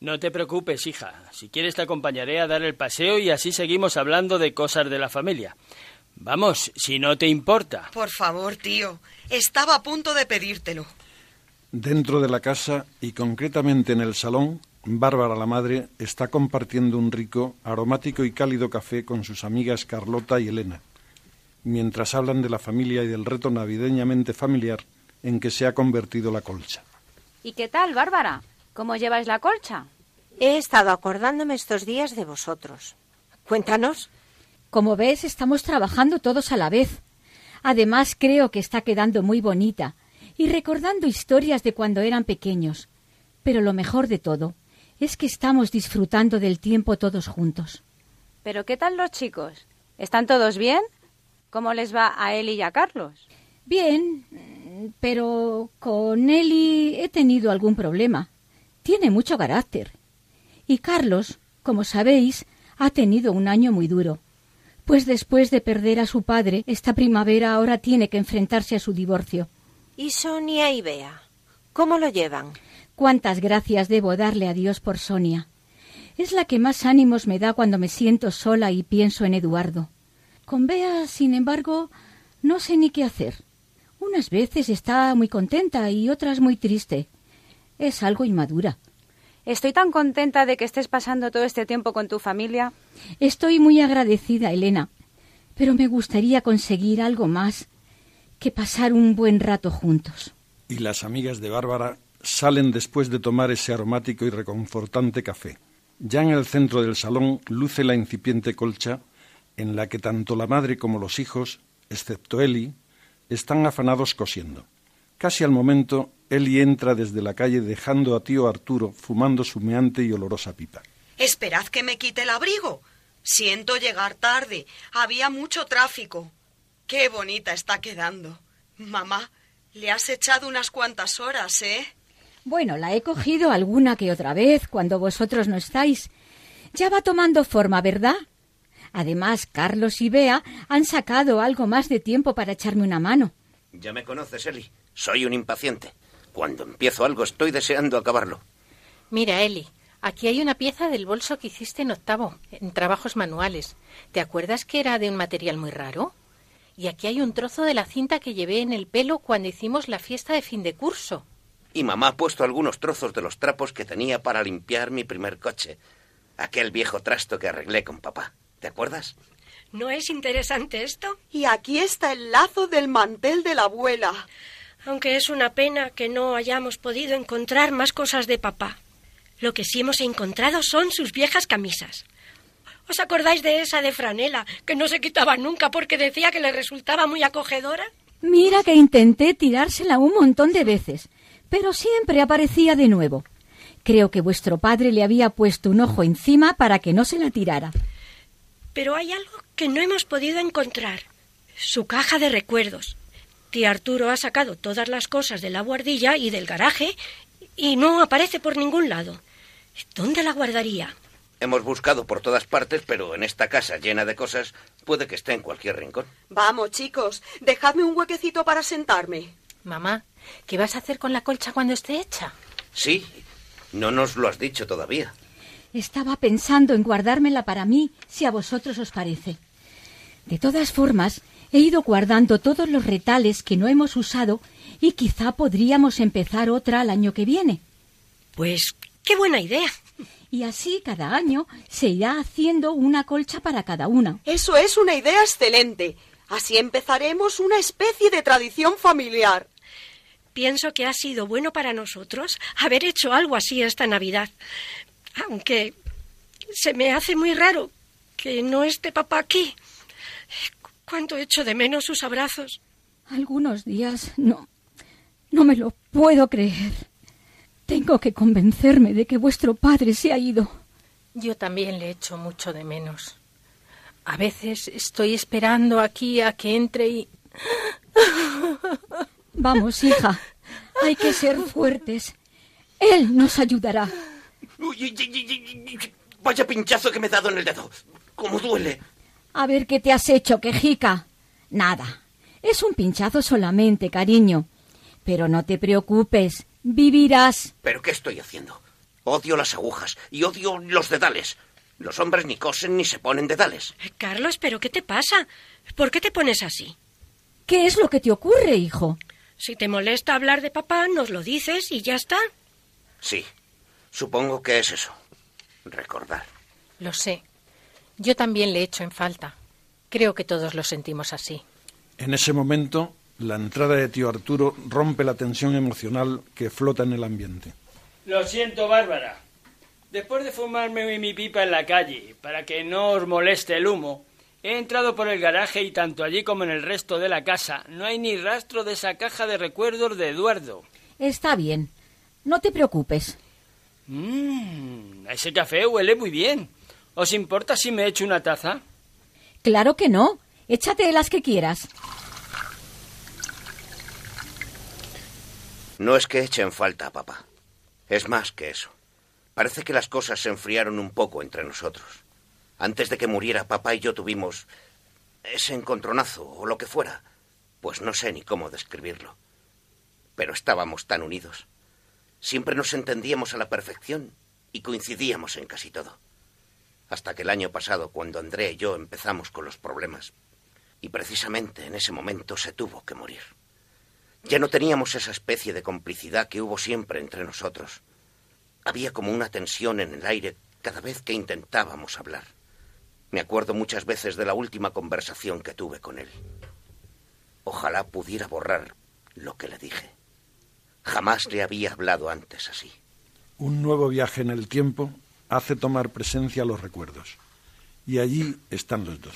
No te preocupes, hija. Si quieres te acompañaré a dar el paseo y así seguimos hablando de cosas de la familia. Vamos, si no te importa. Por favor, tío. Estaba a punto de pedírtelo. Dentro de la casa y concretamente en el salón, Bárbara la madre está compartiendo un rico, aromático y cálido café con sus amigas Carlota y Elena, mientras hablan de la familia y del reto navideñamente familiar en que se ha convertido la colcha. ¿Y qué tal, Bárbara? ¿Cómo lleváis la colcha? He estado acordándome estos días de vosotros. Cuéntanos. Como ves, estamos trabajando todos a la vez. Además, creo que está quedando muy bonita y recordando historias de cuando eran pequeños. Pero lo mejor de todo es que estamos disfrutando del tiempo todos juntos. ¿Pero qué tal los chicos? ¿Están todos bien? ¿Cómo les va a Eli y a Carlos? Bien, pero con Eli he tenido algún problema. Tiene mucho carácter. Y Carlos, como sabéis, ha tenido un año muy duro. Pues después de perder a su padre, esta primavera ahora tiene que enfrentarse a su divorcio. ¿Y Sonia y Bea? ¿Cómo lo llevan? Cuántas gracias debo darle a Dios por Sonia. Es la que más ánimos me da cuando me siento sola y pienso en Eduardo. Con Bea, sin embargo, no sé ni qué hacer. Unas veces está muy contenta y otras muy triste. Es algo inmadura. Estoy tan contenta de que estés pasando todo este tiempo con tu familia. Estoy muy agradecida, Elena, pero me gustaría conseguir algo más que pasar un buen rato juntos. Y las amigas de Bárbara salen después de tomar ese aromático y reconfortante café. Ya en el centro del salón luce la incipiente colcha en la que tanto la madre como los hijos, excepto Eli, están afanados cosiendo. Casi al momento, Eli entra desde la calle dejando a tío Arturo fumando su meante y olorosa pipa. Esperad que me quite el abrigo. Siento llegar tarde. Había mucho tráfico. Qué bonita está quedando. Mamá, le has echado unas cuantas horas, ¿eh? Bueno, la he cogido alguna que otra vez cuando vosotros no estáis. Ya va tomando forma, ¿verdad? Además, Carlos y Bea han sacado algo más de tiempo para echarme una mano. Ya me conoces, Eli. Soy un impaciente. Cuando empiezo algo estoy deseando acabarlo. Mira, Eli, aquí hay una pieza del bolso que hiciste en octavo, en trabajos manuales. ¿Te acuerdas que era de un material muy raro? Y aquí hay un trozo de la cinta que llevé en el pelo cuando hicimos la fiesta de fin de curso. Y mamá ha puesto algunos trozos de los trapos que tenía para limpiar mi primer coche. Aquel viejo trasto que arreglé con papá. ¿Te acuerdas? ¿No es interesante esto? Y aquí está el lazo del mantel de la abuela. Aunque es una pena que no hayamos podido encontrar más cosas de papá. Lo que sí hemos encontrado son sus viejas camisas. ¿Os acordáis de esa de franela, que no se quitaba nunca porque decía que le resultaba muy acogedora? Mira que intenté tirársela un montón de veces, pero siempre aparecía de nuevo. Creo que vuestro padre le había puesto un ojo encima para que no se la tirara. Pero hay algo que no hemos podido encontrar. Su caja de recuerdos. Tía Arturo ha sacado todas las cosas de la guardilla y del garaje y no aparece por ningún lado. ¿Dónde la guardaría? Hemos buscado por todas partes, pero en esta casa llena de cosas puede que esté en cualquier rincón. Vamos, chicos, dejadme un huequecito para sentarme. Mamá, ¿qué vas a hacer con la colcha cuando esté hecha? Sí, no nos lo has dicho todavía. Estaba pensando en guardármela para mí, si a vosotros os parece. De todas formas, he ido guardando todos los retales que no hemos usado y quizá podríamos empezar otra al año que viene. Pues qué buena idea. Y así cada año se irá haciendo una colcha para cada una. Eso es una idea excelente. Así empezaremos una especie de tradición familiar. Pienso que ha sido bueno para nosotros haber hecho algo así esta Navidad. Aunque se me hace muy raro que no esté papá aquí. Cuánto echo de menos sus abrazos. Algunos días no. No me lo puedo creer. Tengo que convencerme de que vuestro padre se ha ido. Yo también le echo mucho de menos. A veces estoy esperando aquí a que entre y... Vamos, hija. Hay que ser fuertes. Él nos ayudará. Vaya pinchazo que me he dado en el dedo. ¿Cómo duele? A ver qué te has hecho, quejica. Nada. Es un pinchazo solamente, cariño. Pero no te preocupes. Vivirás. ¿Pero qué estoy haciendo? Odio las agujas y odio los dedales. Los hombres ni cosen ni se ponen dedales. Carlos, ¿pero qué te pasa? ¿Por qué te pones así? ¿Qué es lo que te ocurre, hijo? Si te molesta hablar de papá, nos lo dices y ya está. Sí, supongo que es eso. Recordar. Lo sé. Yo también le echo en falta. Creo que todos lo sentimos así. En ese momento, la entrada de tío Arturo rompe la tensión emocional que flota en el ambiente. Lo siento, Bárbara. Después de fumarme mi pipa en la calle, para que no os moleste el humo, he entrado por el garaje y tanto allí como en el resto de la casa no hay ni rastro de esa caja de recuerdos de Eduardo. Está bien. No te preocupes. Mmm, ese café huele muy bien. ¿Os importa si me echo una taza? Claro que no. Échate las que quieras. No es que echen falta, papá. Es más que eso. Parece que las cosas se enfriaron un poco entre nosotros. Antes de que muriera papá y yo tuvimos ese encontronazo o lo que fuera. Pues no sé ni cómo describirlo. Pero estábamos tan unidos. Siempre nos entendíamos a la perfección y coincidíamos en casi todo. Hasta que el año pasado, cuando André y yo empezamos con los problemas, y precisamente en ese momento se tuvo que morir. Ya no teníamos esa especie de complicidad que hubo siempre entre nosotros. Había como una tensión en el aire cada vez que intentábamos hablar. Me acuerdo muchas veces de la última conversación que tuve con él. Ojalá pudiera borrar lo que le dije. Jamás le había hablado antes así. Un nuevo viaje en el tiempo hace tomar presencia los recuerdos. Y allí están los dos,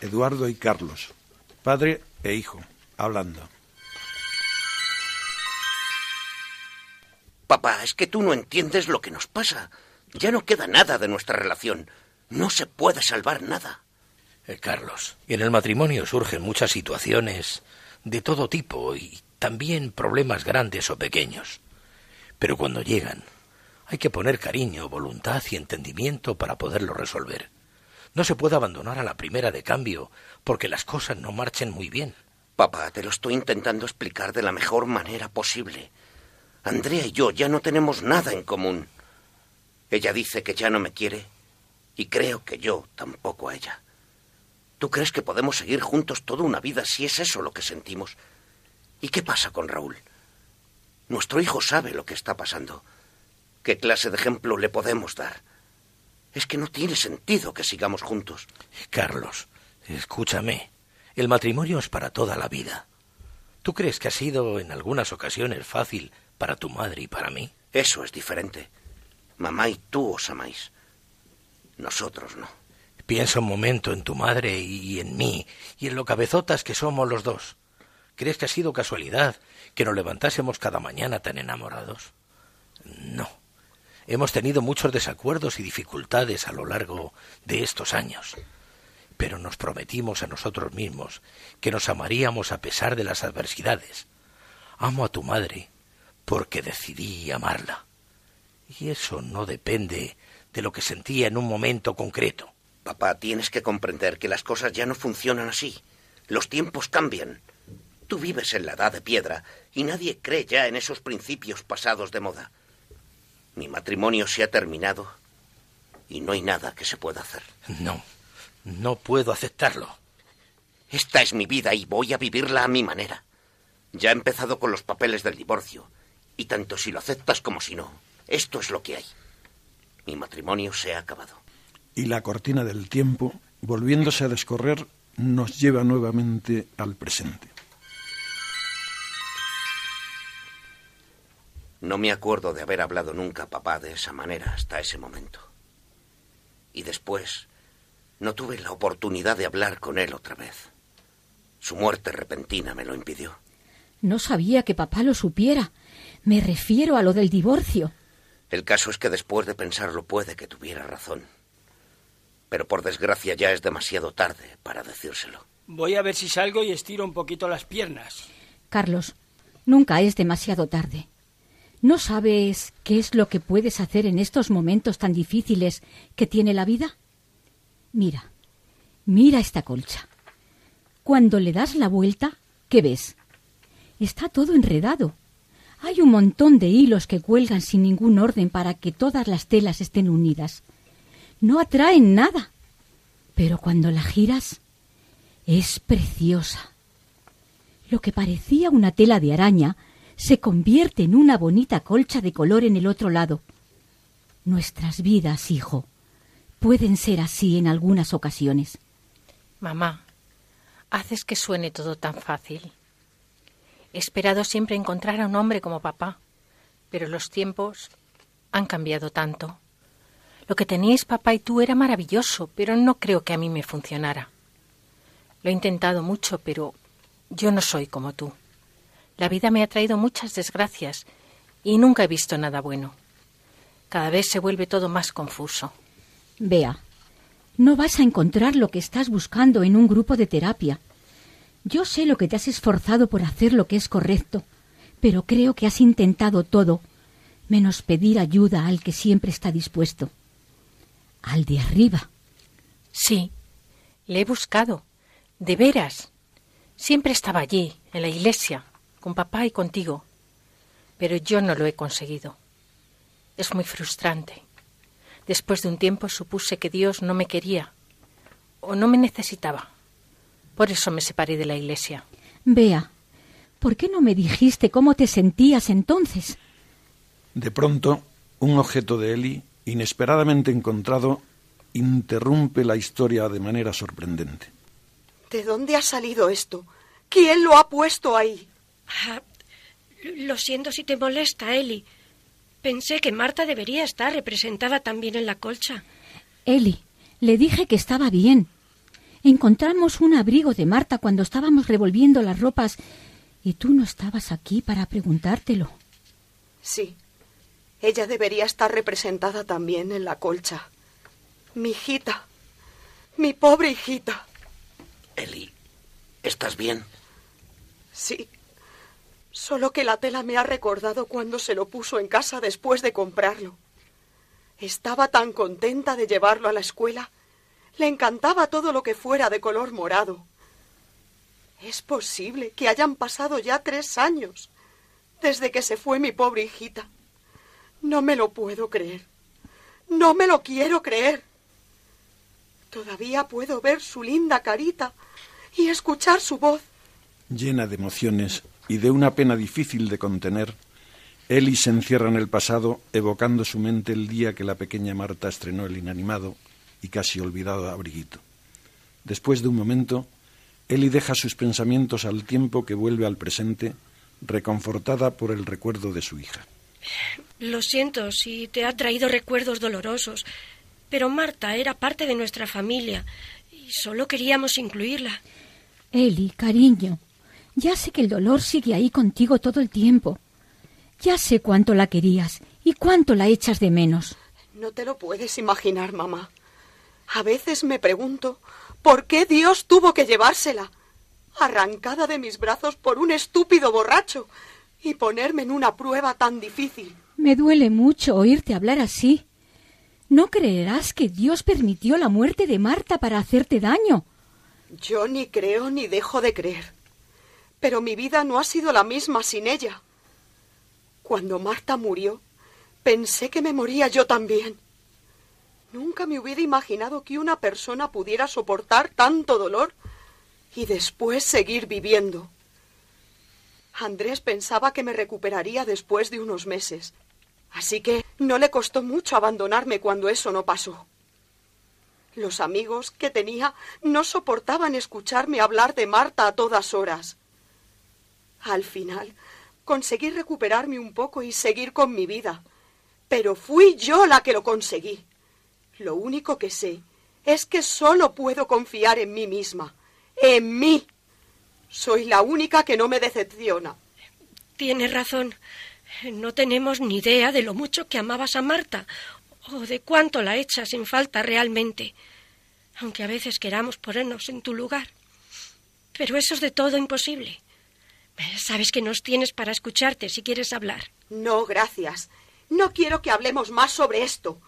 Eduardo y Carlos, padre e hijo, hablando. Papá, es que tú no entiendes lo que nos pasa. Ya no queda nada de nuestra relación. No se puede salvar nada. Eh, Carlos, en el matrimonio surgen muchas situaciones de todo tipo y también problemas grandes o pequeños. Pero cuando llegan, hay que poner cariño, voluntad y entendimiento para poderlo resolver. No se puede abandonar a la primera de cambio porque las cosas no marchen muy bien. Papá, te lo estoy intentando explicar de la mejor manera posible. Andrea y yo ya no tenemos nada en común. Ella dice que ya no me quiere y creo que yo tampoco a ella. ¿Tú crees que podemos seguir juntos toda una vida si es eso lo que sentimos? ¿Y qué pasa con Raúl? Nuestro hijo sabe lo que está pasando. ¿Qué clase de ejemplo le podemos dar? Es que no tiene sentido que sigamos juntos. Carlos, escúchame. El matrimonio es para toda la vida. ¿Tú crees que ha sido en algunas ocasiones fácil para tu madre y para mí? Eso es diferente. Mamá y tú os amáis. Nosotros no. Piensa un momento en tu madre y en mí, y en lo cabezotas que somos los dos. ¿Crees que ha sido casualidad que nos levantásemos cada mañana tan enamorados? No. Hemos tenido muchos desacuerdos y dificultades a lo largo de estos años, pero nos prometimos a nosotros mismos que nos amaríamos a pesar de las adversidades. Amo a tu madre porque decidí amarla. Y eso no depende de lo que sentía en un momento concreto. Papá, tienes que comprender que las cosas ya no funcionan así. Los tiempos cambian. Tú vives en la edad de piedra y nadie cree ya en esos principios pasados de moda. Mi matrimonio se ha terminado y no hay nada que se pueda hacer. No, no puedo aceptarlo. Esta es mi vida y voy a vivirla a mi manera. Ya he empezado con los papeles del divorcio, y tanto si lo aceptas como si no, esto es lo que hay. Mi matrimonio se ha acabado. Y la cortina del tiempo, volviéndose a descorrer, nos lleva nuevamente al presente. No me acuerdo de haber hablado nunca a papá de esa manera hasta ese momento. Y después no tuve la oportunidad de hablar con él otra vez. Su muerte repentina me lo impidió. No sabía que papá lo supiera. Me refiero a lo del divorcio. El caso es que después de pensarlo puede que tuviera razón. Pero por desgracia ya es demasiado tarde para decírselo. Voy a ver si salgo y estiro un poquito las piernas. Carlos, nunca es demasiado tarde. ¿No sabes qué es lo que puedes hacer en estos momentos tan difíciles que tiene la vida? Mira, mira esta colcha. Cuando le das la vuelta, ¿qué ves? Está todo enredado. Hay un montón de hilos que cuelgan sin ningún orden para que todas las telas estén unidas. No atraen nada. Pero cuando la giras, es preciosa. Lo que parecía una tela de araña se convierte en una bonita colcha de color en el otro lado. Nuestras vidas, hijo, pueden ser así en algunas ocasiones. Mamá, haces que suene todo tan fácil. He esperado siempre encontrar a un hombre como papá, pero los tiempos han cambiado tanto. Lo que teníais papá y tú era maravilloso, pero no creo que a mí me funcionara. Lo he intentado mucho, pero yo no soy como tú. La vida me ha traído muchas desgracias y nunca he visto nada bueno. Cada vez se vuelve todo más confuso. Vea, no vas a encontrar lo que estás buscando en un grupo de terapia. Yo sé lo que te has esforzado por hacer lo que es correcto, pero creo que has intentado todo, menos pedir ayuda al que siempre está dispuesto. Al de arriba. Sí, le he buscado. De veras. Siempre estaba allí, en la iglesia, con papá y contigo. Pero yo no lo he conseguido. Es muy frustrante. Después de un tiempo supuse que Dios no me quería o no me necesitaba. Por eso me separé de la iglesia. Vea, ¿por qué no me dijiste cómo te sentías entonces? De pronto, un objeto de Eli, inesperadamente encontrado, interrumpe la historia de manera sorprendente. ¿De dónde ha salido esto? ¿Quién lo ha puesto ahí? Ah, lo siento si te molesta, Eli. Pensé que Marta debería estar representada también en la colcha. Eli, le dije que estaba bien. Encontramos un abrigo de Marta cuando estábamos revolviendo las ropas y tú no estabas aquí para preguntártelo. Sí, ella debería estar representada también en la colcha. Mi hijita, mi pobre hijita. Eli, ¿estás bien? Sí, Solo que la tela me ha recordado cuando se lo puso en casa después de comprarlo. Estaba tan contenta de llevarlo a la escuela. Le encantaba todo lo que fuera de color morado. Es posible que hayan pasado ya tres años desde que se fue mi pobre hijita. No me lo puedo creer. No me lo quiero creer. Todavía puedo ver su linda carita y escuchar su voz. Llena de emociones, y de una pena difícil de contener, Eli se encierra en el pasado, evocando su mente el día que la pequeña Marta estrenó el inanimado y casi olvidado abriguito. Después de un momento, Eli deja sus pensamientos al tiempo que vuelve al presente, reconfortada por el recuerdo de su hija. Lo siento si te ha traído recuerdos dolorosos, pero Marta era parte de nuestra familia y solo queríamos incluirla. Eli, cariño, ya sé que el dolor sigue ahí contigo todo el tiempo. Ya sé cuánto la querías y cuánto la echas de menos. No te lo puedes imaginar, mamá. A veces me pregunto por qué Dios tuvo que llevársela, arrancada de mis brazos por un estúpido borracho, y ponerme en una prueba tan difícil. Me duele mucho oírte hablar así. No creerás que Dios permitió la muerte de Marta para hacerte daño. Yo ni creo ni dejo de creer. Pero mi vida no ha sido la misma sin ella. Cuando Marta murió, pensé que me moría yo también. Nunca me hubiera imaginado que una persona pudiera soportar tanto dolor y después seguir viviendo. Andrés pensaba que me recuperaría después de unos meses, así que no le costó mucho abandonarme cuando eso no pasó. Los amigos que tenía no soportaban escucharme hablar de Marta a todas horas. Al final conseguí recuperarme un poco y seguir con mi vida, pero fui yo la que lo conseguí. Lo único que sé es que solo puedo confiar en mí misma, en mí. Soy la única que no me decepciona. Tienes razón. No tenemos ni idea de lo mucho que amabas a Marta o de cuánto la echas sin falta realmente, aunque a veces queramos ponernos en tu lugar. Pero eso es de todo imposible. Sabes que nos tienes para escucharte si quieres hablar. No, gracias. No quiero que hablemos más sobre esto.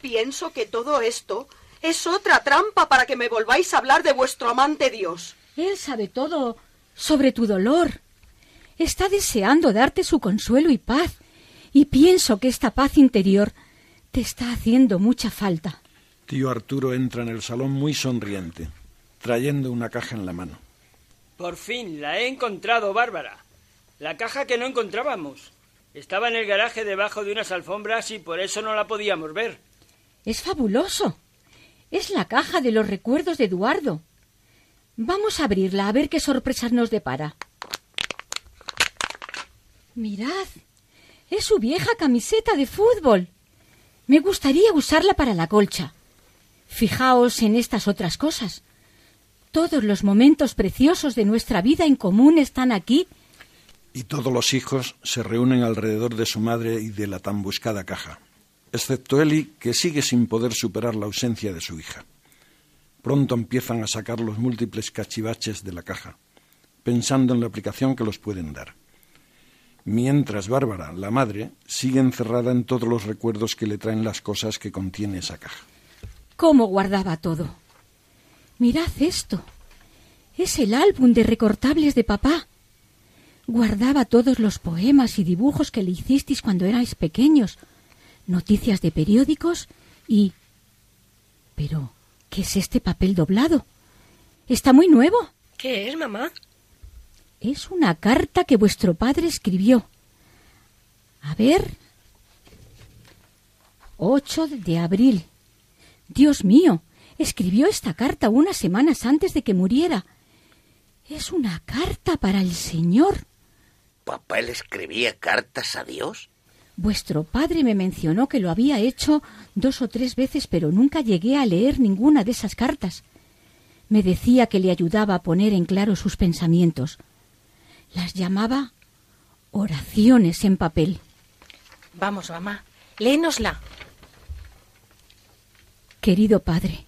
Pienso que todo esto es otra trampa para que me volváis a hablar de vuestro amante Dios. Él sabe todo sobre tu dolor. Está deseando darte su consuelo y paz, y pienso que esta paz interior te está haciendo mucha falta. Tío Arturo entra en el salón muy sonriente, trayendo una caja en la mano. Por fin, la he encontrado, Bárbara. La caja que no encontrábamos. Estaba en el garaje debajo de unas alfombras y por eso no la podíamos ver. Es fabuloso. Es la caja de los recuerdos de Eduardo. Vamos a abrirla a ver qué sorpresas nos depara. Mirad, es su vieja camiseta de fútbol. Me gustaría usarla para la colcha. Fijaos en estas otras cosas. Todos los momentos preciosos de nuestra vida en común están aquí. Y todos los hijos se reúnen alrededor de su madre y de la tan buscada caja, excepto Eli, que sigue sin poder superar la ausencia de su hija. Pronto empiezan a sacar los múltiples cachivaches de la caja, pensando en la aplicación que los pueden dar. Mientras Bárbara, la madre, sigue encerrada en todos los recuerdos que le traen las cosas que contiene esa caja. ¿Cómo guardaba todo? Mirad esto. Es el álbum de recortables de papá. Guardaba todos los poemas y dibujos que le hicisteis cuando erais pequeños, noticias de periódicos y... Pero, ¿qué es este papel doblado? Está muy nuevo. ¿Qué es, mamá? Es una carta que vuestro padre escribió. A ver. 8 de abril. Dios mío, escribió esta carta unas semanas antes de que muriera. Es una carta para el Señor. ¿Papá le escribía cartas a Dios? Vuestro padre me mencionó que lo había hecho dos o tres veces, pero nunca llegué a leer ninguna de esas cartas. Me decía que le ayudaba a poner en claro sus pensamientos. Las llamaba oraciones en papel. Vamos, mamá, léenosla. Querido padre,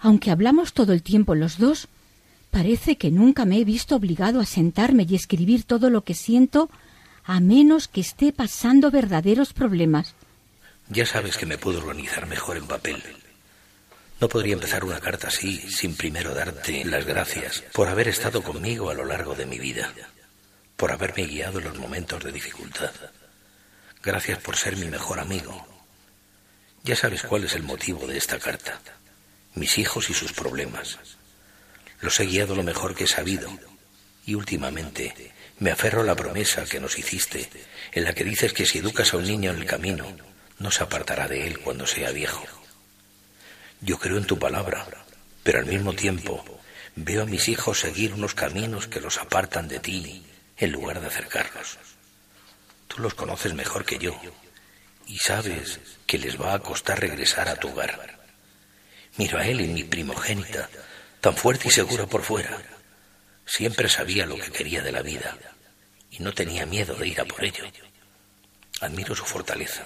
aunque hablamos todo el tiempo los dos, parece que nunca me he visto obligado a sentarme y escribir todo lo que siento a menos que esté pasando verdaderos problemas. Ya sabes que me puedo organizar mejor en papel. No podría empezar una carta así sin primero darte las gracias por haber estado conmigo a lo largo de mi vida, por haberme guiado en los momentos de dificultad. Gracias por ser mi mejor amigo. Ya sabes cuál es el motivo de esta carta mis hijos y sus problemas. Los he guiado lo mejor que he sabido y últimamente me aferro a la promesa que nos hiciste, en la que dices que si educas a un niño en el camino, no se apartará de él cuando sea viejo. Yo creo en tu palabra, pero al mismo tiempo veo a mis hijos seguir unos caminos que los apartan de ti en lugar de acercarlos. Tú los conoces mejor que yo y sabes que les va a costar regresar a tu hogar. Miro a él y mi primogénita, tan fuerte y segura por fuera. Siempre sabía lo que quería de la vida y no tenía miedo de ir a por ello. Admiro su fortaleza,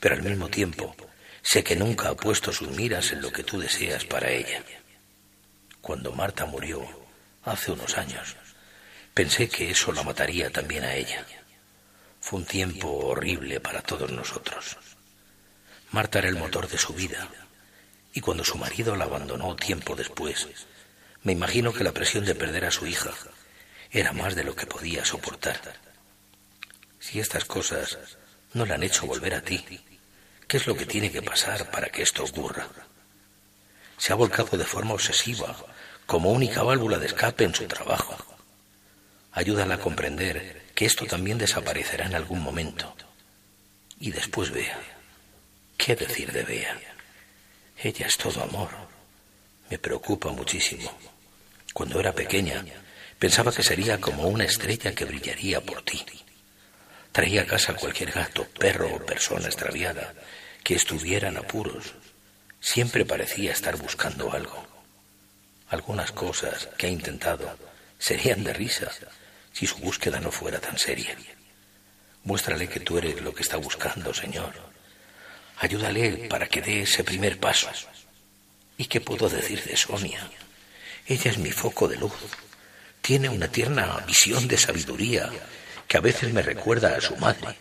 pero al mismo tiempo sé que nunca ha puesto sus miras en lo que tú deseas para ella. Cuando Marta murió, hace unos años, pensé que eso la mataría también a ella. Fue un tiempo horrible para todos nosotros. Marta era el motor de su vida, y cuando su marido la abandonó tiempo después, me imagino que la presión de perder a su hija era más de lo que podía soportar. Si estas cosas no la han hecho volver a ti, ¿qué es lo que tiene que pasar para que esto ocurra? Se ha volcado de forma obsesiva, como única válvula de escape en su trabajo. Ayúdala a comprender que esto también desaparecerá en algún momento. Y después vea. ¿Qué decir de Bea? Ella es todo amor. Me preocupa muchísimo. Cuando era pequeña, pensaba que sería como una estrella que brillaría por ti. Traía a casa cualquier gato, perro o persona extraviada que estuviera en apuros. Siempre parecía estar buscando algo. Algunas cosas que ha intentado serían de risa si su búsqueda no fuera tan seria. Muéstrale que tú eres lo que está buscando, Señor. Ayúdale para que dé ese primer paso. ¿Y qué puedo decir de Sonia? Ella es mi foco de luz. Tiene una tierna visión de sabiduría que a veces me recuerda a su madre.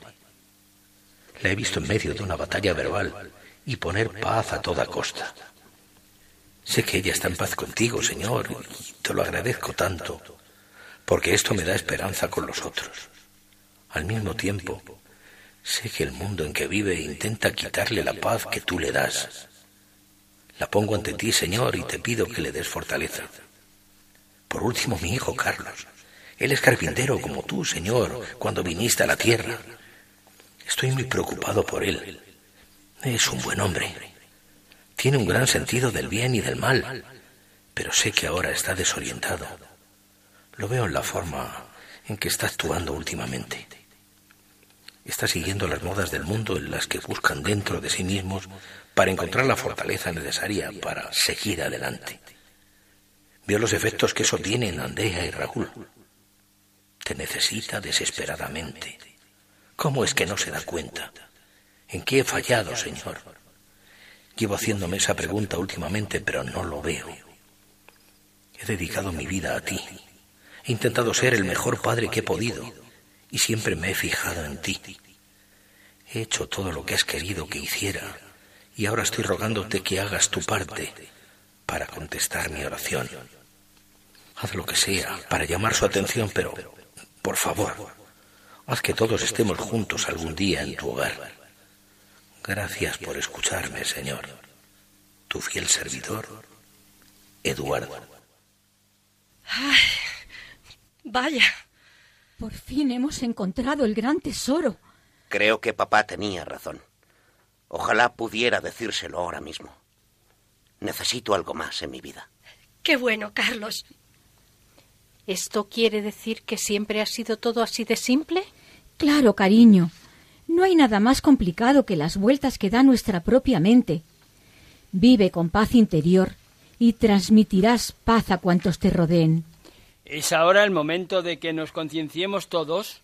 La he visto en medio de una batalla verbal y poner paz a toda costa. Sé que ella está en paz contigo, Señor, y te lo agradezco tanto, porque esto me da esperanza con los otros. Al mismo tiempo, sé que el mundo en que vive intenta quitarle la paz que tú le das. La pongo ante ti, Señor, y te pido que le des fortaleza. Por último, mi hijo Carlos. Él es carpintero como tú, Señor, cuando viniste a la tierra. Estoy muy preocupado por él. Es un buen hombre. Tiene un gran sentido del bien y del mal, pero sé que ahora está desorientado. Lo veo en la forma en que está actuando últimamente. Está siguiendo las modas del mundo en las que buscan dentro de sí mismos para encontrar la fortaleza necesaria para seguir adelante. Veo los efectos que eso tiene en Andrea y Raúl. Te necesita desesperadamente. ¿Cómo es que no se da cuenta? ¿En qué he fallado, Señor? Llevo haciéndome esa pregunta últimamente, pero no lo veo. He dedicado mi vida a ti. He intentado ser el mejor padre que he podido y siempre me he fijado en ti. He hecho todo lo que has querido que hiciera y ahora estoy rogándote que hagas tu parte para contestar mi oración. Haz lo que sea para llamar su atención, pero por favor, haz que todos estemos juntos algún día en tu hogar. Gracias por escucharme, Señor. Tu fiel servidor, Eduardo. Ay, vaya. Por fin hemos encontrado el gran tesoro. Creo que papá tenía razón. Ojalá pudiera decírselo ahora mismo. Necesito algo más en mi vida. Qué bueno, Carlos. ¿Esto quiere decir que siempre ha sido todo así de simple? Claro, cariño. No hay nada más complicado que las vueltas que da nuestra propia mente. Vive con paz interior y transmitirás paz a cuantos te rodeen. ¿Es ahora el momento de que nos concienciemos todos?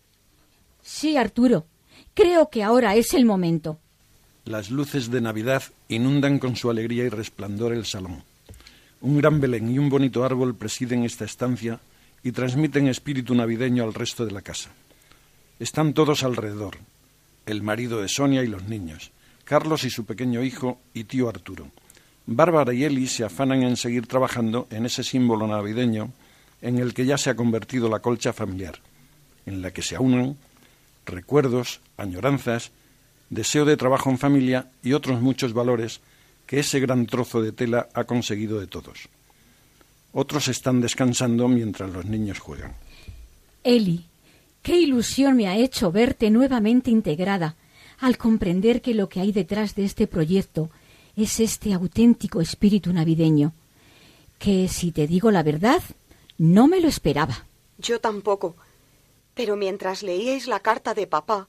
Sí, Arturo. Creo que ahora es el momento. Las luces de Navidad inundan con su alegría y resplandor el salón. Un gran Belén y un bonito árbol presiden esta estancia y transmiten espíritu navideño al resto de la casa. Están todos alrededor, el marido de Sonia y los niños, Carlos y su pequeño hijo y tío Arturo. Bárbara y Eli se afanan en seguir trabajando en ese símbolo navideño en el que ya se ha convertido la colcha familiar, en la que se aunan recuerdos, añoranzas, deseo de trabajo en familia y otros muchos valores que ese gran trozo de tela ha conseguido de todos. Otros están descansando mientras los niños juegan. Eli, qué ilusión me ha hecho verte nuevamente integrada al comprender que lo que hay detrás de este proyecto es este auténtico espíritu navideño, que, si te digo la verdad, no me lo esperaba. Yo tampoco. Pero mientras leíais la carta de papá,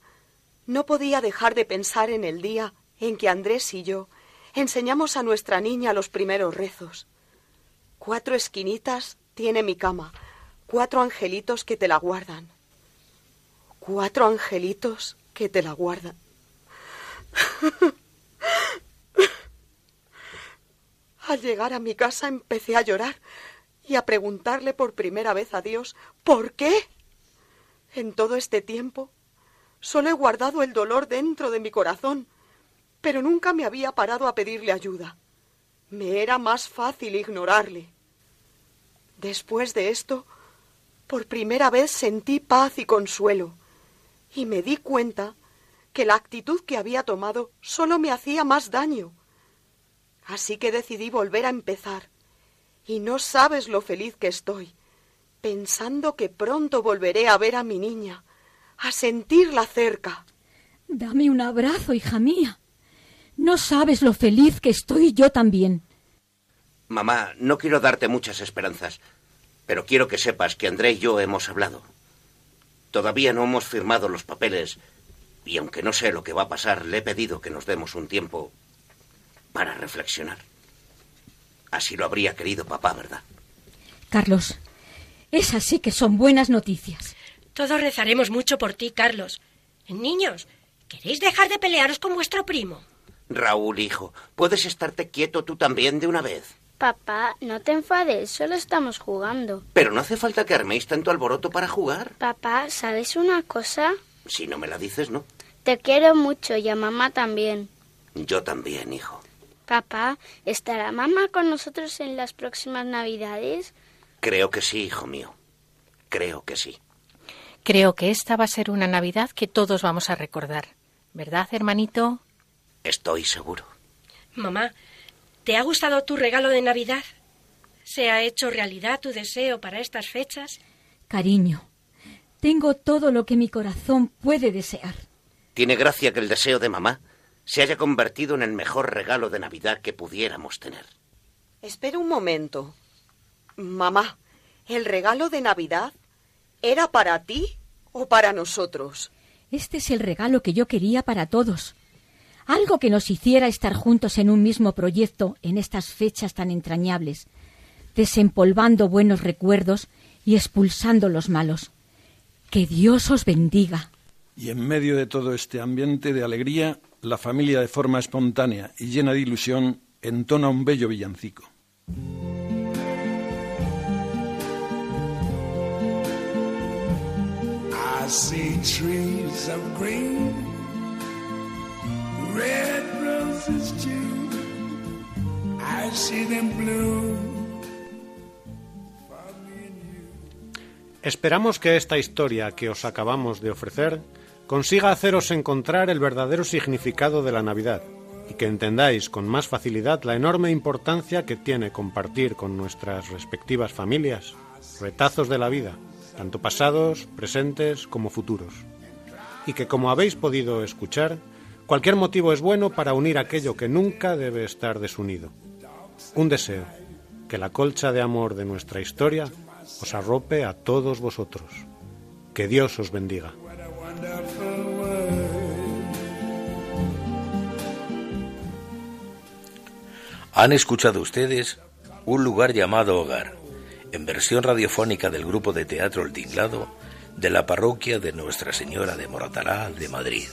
no podía dejar de pensar en el día en que Andrés y yo enseñamos a nuestra niña los primeros rezos. Cuatro esquinitas tiene mi cama, cuatro angelitos que te la guardan. Cuatro angelitos que te la guardan. Al llegar a mi casa empecé a llorar y a preguntarle por primera vez a Dios ¿por qué? En todo este tiempo solo he guardado el dolor dentro de mi corazón pero nunca me había parado a pedirle ayuda. Me era más fácil ignorarle. Después de esto, por primera vez sentí paz y consuelo, y me di cuenta que la actitud que había tomado solo me hacía más daño. Así que decidí volver a empezar, y no sabes lo feliz que estoy, pensando que pronto volveré a ver a mi niña, a sentirla cerca. Dame un abrazo, hija mía. No sabes lo feliz que estoy yo también. Mamá, no quiero darte muchas esperanzas, pero quiero que sepas que André y yo hemos hablado. Todavía no hemos firmado los papeles y aunque no sé lo que va a pasar, le he pedido que nos demos un tiempo para reflexionar. Así lo habría querido papá, ¿verdad? Carlos, esas sí que son buenas noticias. Todos rezaremos mucho por ti, Carlos. Niños, ¿queréis dejar de pelearos con vuestro primo? Raúl, hijo, ¿puedes estarte quieto tú también de una vez? Papá, no te enfades, solo estamos jugando. Pero no hace falta que arméis tanto alboroto para jugar. Papá, ¿sabes una cosa? Si no me la dices, no. Te quiero mucho y a mamá también. Yo también, hijo. Papá, ¿estará mamá con nosotros en las próximas Navidades? Creo que sí, hijo mío. Creo que sí. Creo que esta va a ser una Navidad que todos vamos a recordar. ¿Verdad, hermanito? Estoy seguro. Mamá, ¿te ha gustado tu regalo de Navidad? ¿Se ha hecho realidad tu deseo para estas fechas? Cariño, tengo todo lo que mi corazón puede desear. Tiene gracia que el deseo de mamá se haya convertido en el mejor regalo de Navidad que pudiéramos tener. Espera un momento. Mamá, ¿el regalo de Navidad era para ti o para nosotros? Este es el regalo que yo quería para todos. Algo que nos hiciera estar juntos en un mismo proyecto en estas fechas tan entrañables, desempolvando buenos recuerdos y expulsando los malos. Que Dios os bendiga. Y en medio de todo este ambiente de alegría, la familia de forma espontánea y llena de ilusión entona un bello villancico. I see trees of green, red roses too. I see them bloom. Esperamos que esta historia que os acabamos de ofrecer consiga haceros encontrar el verdadero significado de la Navidad y que entendáis con más facilidad la enorme importancia que tiene compartir con nuestras respectivas familias retazos de la vida, tanto pasados, presentes como futuros. Y que como habéis podido escuchar, cualquier motivo es bueno para unir aquello que nunca debe estar desunido. Un deseo, que la colcha de amor de nuestra historia os arrope a todos vosotros. Que Dios os bendiga. Han escuchado ustedes Un lugar llamado Hogar, en versión radiofónica del grupo de teatro El Tinglado de la parroquia de Nuestra Señora de Moratalá de Madrid.